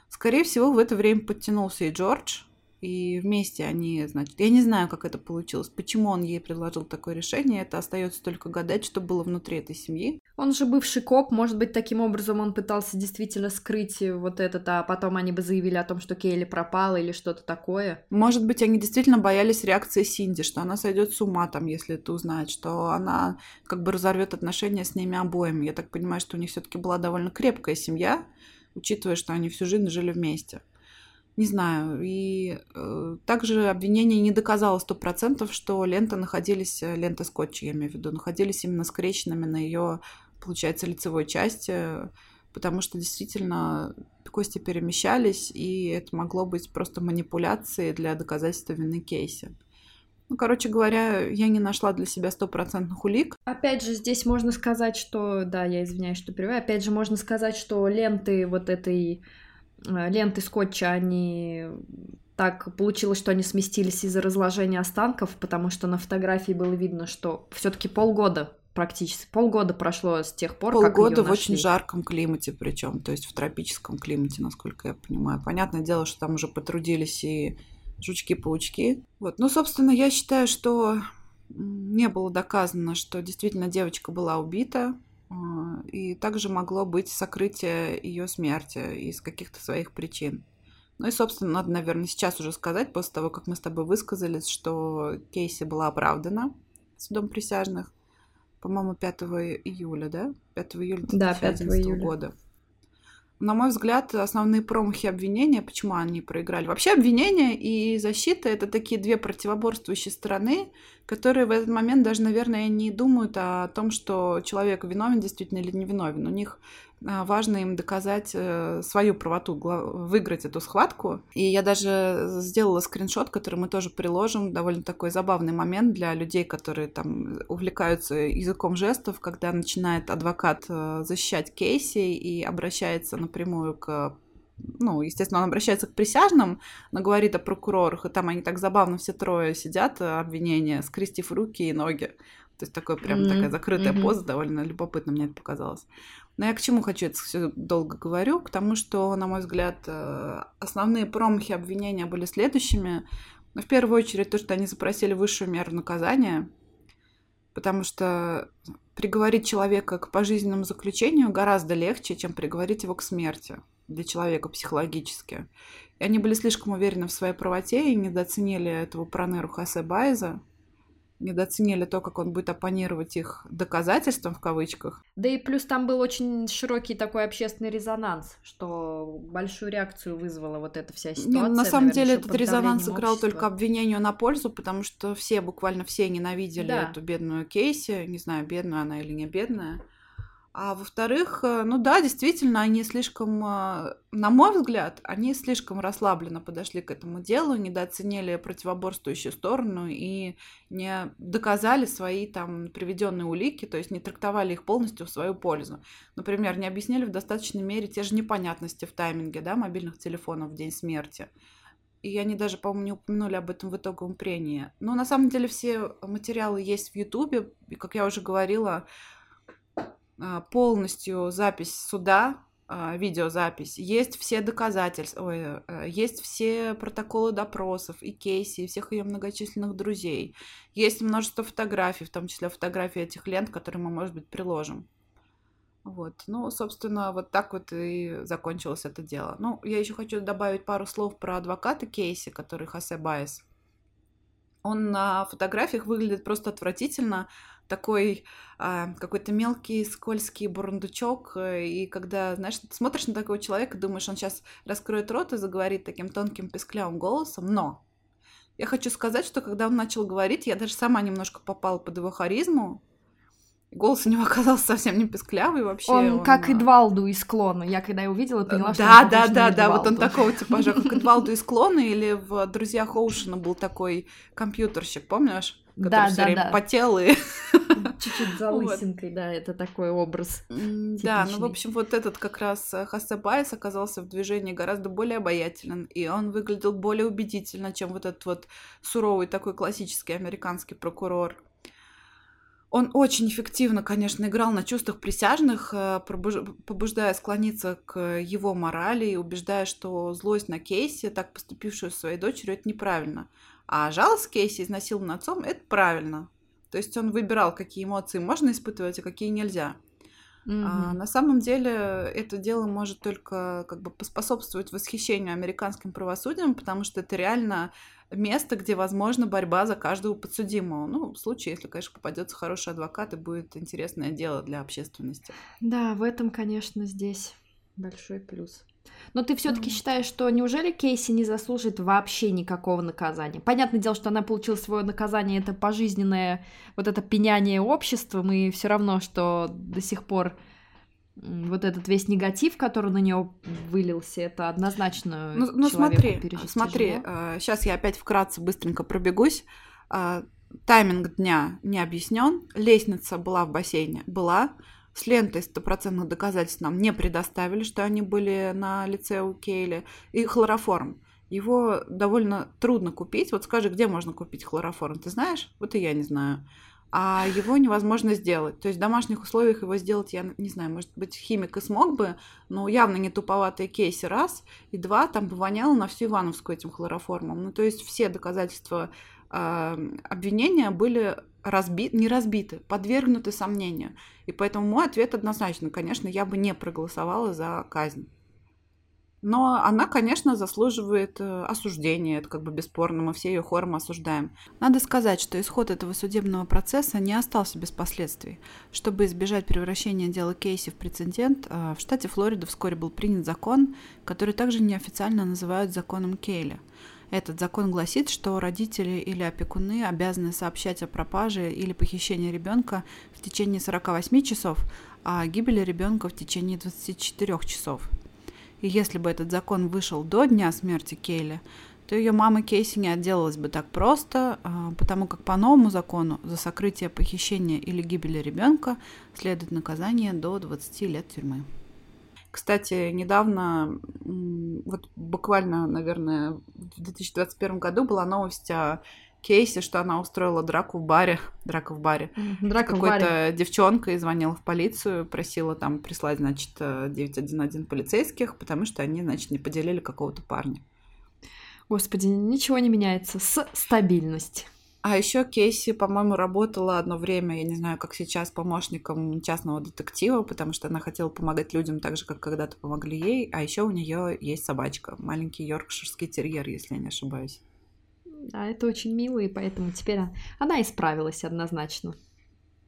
Скорее всего, в это время подтянулся и Джордж, и вместе они, значит, я не знаю, как это получилось, почему он ей предложил такое решение, это остается только гадать, что было внутри этой семьи. Он же бывший коп, может быть, таким образом он пытался действительно скрыть вот этот, а потом они бы заявили о том, что Кейли пропала или что-то такое. Может быть, они действительно боялись реакции Синди, что она сойдет с ума там, если это узнает, что она как бы разорвет отношения с ними обоими. Я так понимаю, что у них все-таки была довольно крепкая семья, учитывая, что они всю жизнь жили вместе. Не знаю. И э, также обвинение не доказало сто процентов, что ленты находились, э, ленты скотча, я имею в виду, находились именно скрещенными на ее, получается, лицевой части, потому что действительно кости перемещались, и это могло быть просто манипуляцией для доказательства вины Кейси. Ну, короче говоря, я не нашла для себя стопроцентных улик. Опять же, здесь можно сказать, что... Да, я извиняюсь, что перебиваю. Опять же, можно сказать, что ленты вот этой Э, ленты скотча, они так получилось, что они сместились из-за разложения останков, потому что на фотографии было видно, что все-таки полгода практически полгода прошло с тех пор, полгода как Полгода в очень жарком климате, причем, то есть в тропическом климате, насколько я понимаю. Понятное дело, что там уже потрудились и жучки-паучки. Вот. Ну, собственно, я считаю, что не было доказано, что действительно девочка была убита. А, и также могло быть сокрытие ее смерти из каких-то своих причин. Ну и, собственно, надо, наверное, сейчас уже сказать, после того, как мы с тобой высказались, что Кейси была оправдана судом присяжных, по-моему, 5 июля, да? 5 июля 2011 да, 5 июля. года. На мой взгляд, основные промахи обвинения, почему они проиграли? Вообще обвинение и защита — это такие две противоборствующие стороны, которые в этот момент даже, наверное, не думают о том, что человек виновен действительно или не виновен. У них важно им доказать э, свою правоту, выиграть эту схватку. И я даже сделала скриншот, который мы тоже приложим. Довольно такой забавный момент для людей, которые там увлекаются языком жестов, когда начинает адвокат э, защищать Кейси и обращается напрямую к ну, естественно, он обращается к присяжным, но говорит о прокурорах, и там они так забавно все трое сидят, э, обвинения, скрестив руки и ноги. То есть такой прям mm-hmm. такая закрытая mm-hmm. поза, довольно любопытно мне это показалось. Но я к чему хочу это все долго говорю? К тому, что, на мой взгляд, э, основные промахи обвинения были следующими. Ну, в первую очередь, то, что они запросили высшую меру наказания, потому что приговорить человека к пожизненному заключению гораздо легче, чем приговорить его к смерти для человека психологически. И они были слишком уверены в своей правоте и недооценили этого Пронеру Хасе Байза, недооценили то, как он будет оппонировать их доказательствам в кавычках. Да и плюс там был очень широкий такой общественный резонанс, что большую реакцию вызвала вот эта вся ситуация. Не, на самом наверное, деле этот резонанс сыграл только обвинению на пользу, потому что все, буквально все ненавидели да. эту бедную Кейси, не знаю, бедная она или не бедная. А во-вторых, э, ну да, действительно, они слишком, э, на мой взгляд, они слишком расслабленно подошли к этому делу, недооценили противоборствующую сторону и не доказали свои там приведенные улики, то есть не трактовали их полностью в свою пользу. Например, не объяснили в достаточной мере те же непонятности в тайминге да, мобильных телефонов в день смерти. И они даже, по-моему, не упомянули об этом в итоговом прении. Но на самом деле все материалы есть в Ютубе. И, как я уже говорила, полностью запись суда, а, видеозапись, есть все доказательства, ой, э, есть все протоколы допросов и кейси, и всех ее многочисленных друзей. Есть множество фотографий, в том числе фотографии этих лент, которые мы, может быть, приложим. Вот, ну, собственно, вот так вот и закончилось это дело. Ну, я еще хочу добавить пару слов про адвоката Кейси, который Хосе Байес. Он на фотографиях выглядит просто отвратительно, такой а, какой-то мелкий, скользкий бурундучок, э, и когда, знаешь, смотришь на такого человека, думаешь, он сейчас раскроет рот и заговорит таким тонким песклявым голосом, но я хочу сказать, что когда он начал говорить, я даже сама немножко попала под его харизму, Голос у него (laughs) оказался совсем не песклявый вообще. Он, он как Эдвалду из клона. Я когда его увидела, поняла, что да, Да, да, да, вот он такого типажа, как (laughs) Эдвалду из клона, или в «Друзьях Оушена» был такой компьютерщик, помнишь? Который да, все да, время да. потел и... Чуть-чуть за лысинкой, вот. да, это такой образ. Да, ну, в общем, вот этот как раз э, Хасе Байес оказался в движении гораздо более обаятелен, и он выглядел более убедительно, чем вот этот вот суровый такой классический американский прокурор. Он очень эффективно, конечно, играл на чувствах присяжных, э, побуждая склониться к его морали и убеждая, что злость на Кейси, так поступившую с своей дочерью, это неправильно. А жалость Кейси, изнасилованным отцом, это правильно. То есть он выбирал, какие эмоции можно испытывать, а какие нельзя. Mm-hmm. А, на самом деле это дело может только как бы поспособствовать восхищению американским правосудием, потому что это реально место, где возможна борьба за каждого подсудимого. Ну, в случае, если, конечно, попадется хороший адвокат и будет интересное дело для общественности. Да, в этом, конечно, здесь большой плюс. Но ты все-таки mm. считаешь, что неужели Кейси не заслужит вообще никакого наказания? Понятное дело, что она получила свое наказание, это пожизненное вот это пеняние обществом, и все равно, что до сих пор вот этот весь негатив, который на нее вылился, это однозначно. Ну, ну смотри, смотри, э, сейчас я опять вкратце быстренько пробегусь. Э, тайминг дня не объяснен, лестница была в бассейне, была. С лентой стопроцентных доказательств нам не предоставили, что они были на лице у Кейли. И хлороформ. Его довольно трудно купить. Вот скажи, где можно купить хлороформ? Ты знаешь? Вот и я не знаю. А его невозможно сделать. То есть в домашних условиях его сделать, я не знаю, может быть, химик и смог бы, но явно не туповатые кейсы, раз. И два, там бы воняло на всю Ивановскую этим хлороформом. Ну, то есть все доказательства обвинения были разбиты, не разбиты, подвергнуты сомнению. И поэтому мой ответ однозначно, конечно, я бы не проголосовала за казнь. Но она, конечно, заслуживает э, осуждения, это как бы бесспорно, мы все ее хором осуждаем. Надо сказать, что исход этого судебного процесса не остался без последствий. Чтобы избежать превращения дела Кейси в прецедент, э, в штате Флорида вскоре был принят закон, который также неофициально называют законом Кейли. Этот закон гласит, что родители или опекуны обязаны сообщать о пропаже или похищении ребенка в течение 48 часов, а о гибели ребенка в течение 24 часов. И если бы этот закон вышел до дня смерти Кейли, то ее мама Кейси не отделалась бы так просто, а, потому как по новому закону за сокрытие похищения или гибели ребенка следует наказание до 20 лет тюрьмы. Кстати, недавно, вот буквально, наверное, в 2021 году была новость о кейсе, что она устроила драку в баре. (laughs) Драка в баре. Драка Какой-то девчонка и звонила в полицию, просила там прислать, значит, 911 полицейских, потому что они, значит, не поделили какого-то парня. Господи, ничего не меняется. С стабильность. А еще Кейси, по-моему, работала одно время, я не знаю, как сейчас, помощником частного детектива, потому что она хотела помогать людям так же, как когда-то помогли ей. А еще у нее есть собачка, маленький йоркширский терьер, если я не ошибаюсь. Да, это очень мило, и поэтому теперь она исправилась однозначно.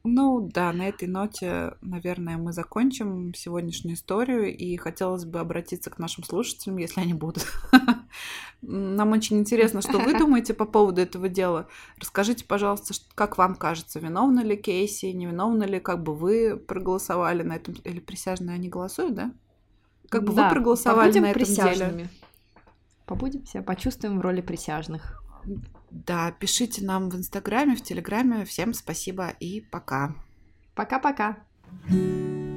Ну да, на этой ноте, наверное, мы закончим сегодняшнюю историю, и хотелось бы обратиться к нашим слушателям, если они будут. (laughs) Нам очень интересно, что вы думаете по поводу этого дела. Расскажите, пожалуйста, как вам кажется, виновна ли Кейси, невиновна ли, как бы вы проголосовали на этом, или присяжные они голосуют, да? Как бы да, вы проголосовали на этом присяжными. деле? Побудем себя, почувствуем в роли присяжных. Да, пишите нам в Инстаграме, в Телеграме. Всем спасибо и пока. Пока-пока. thank you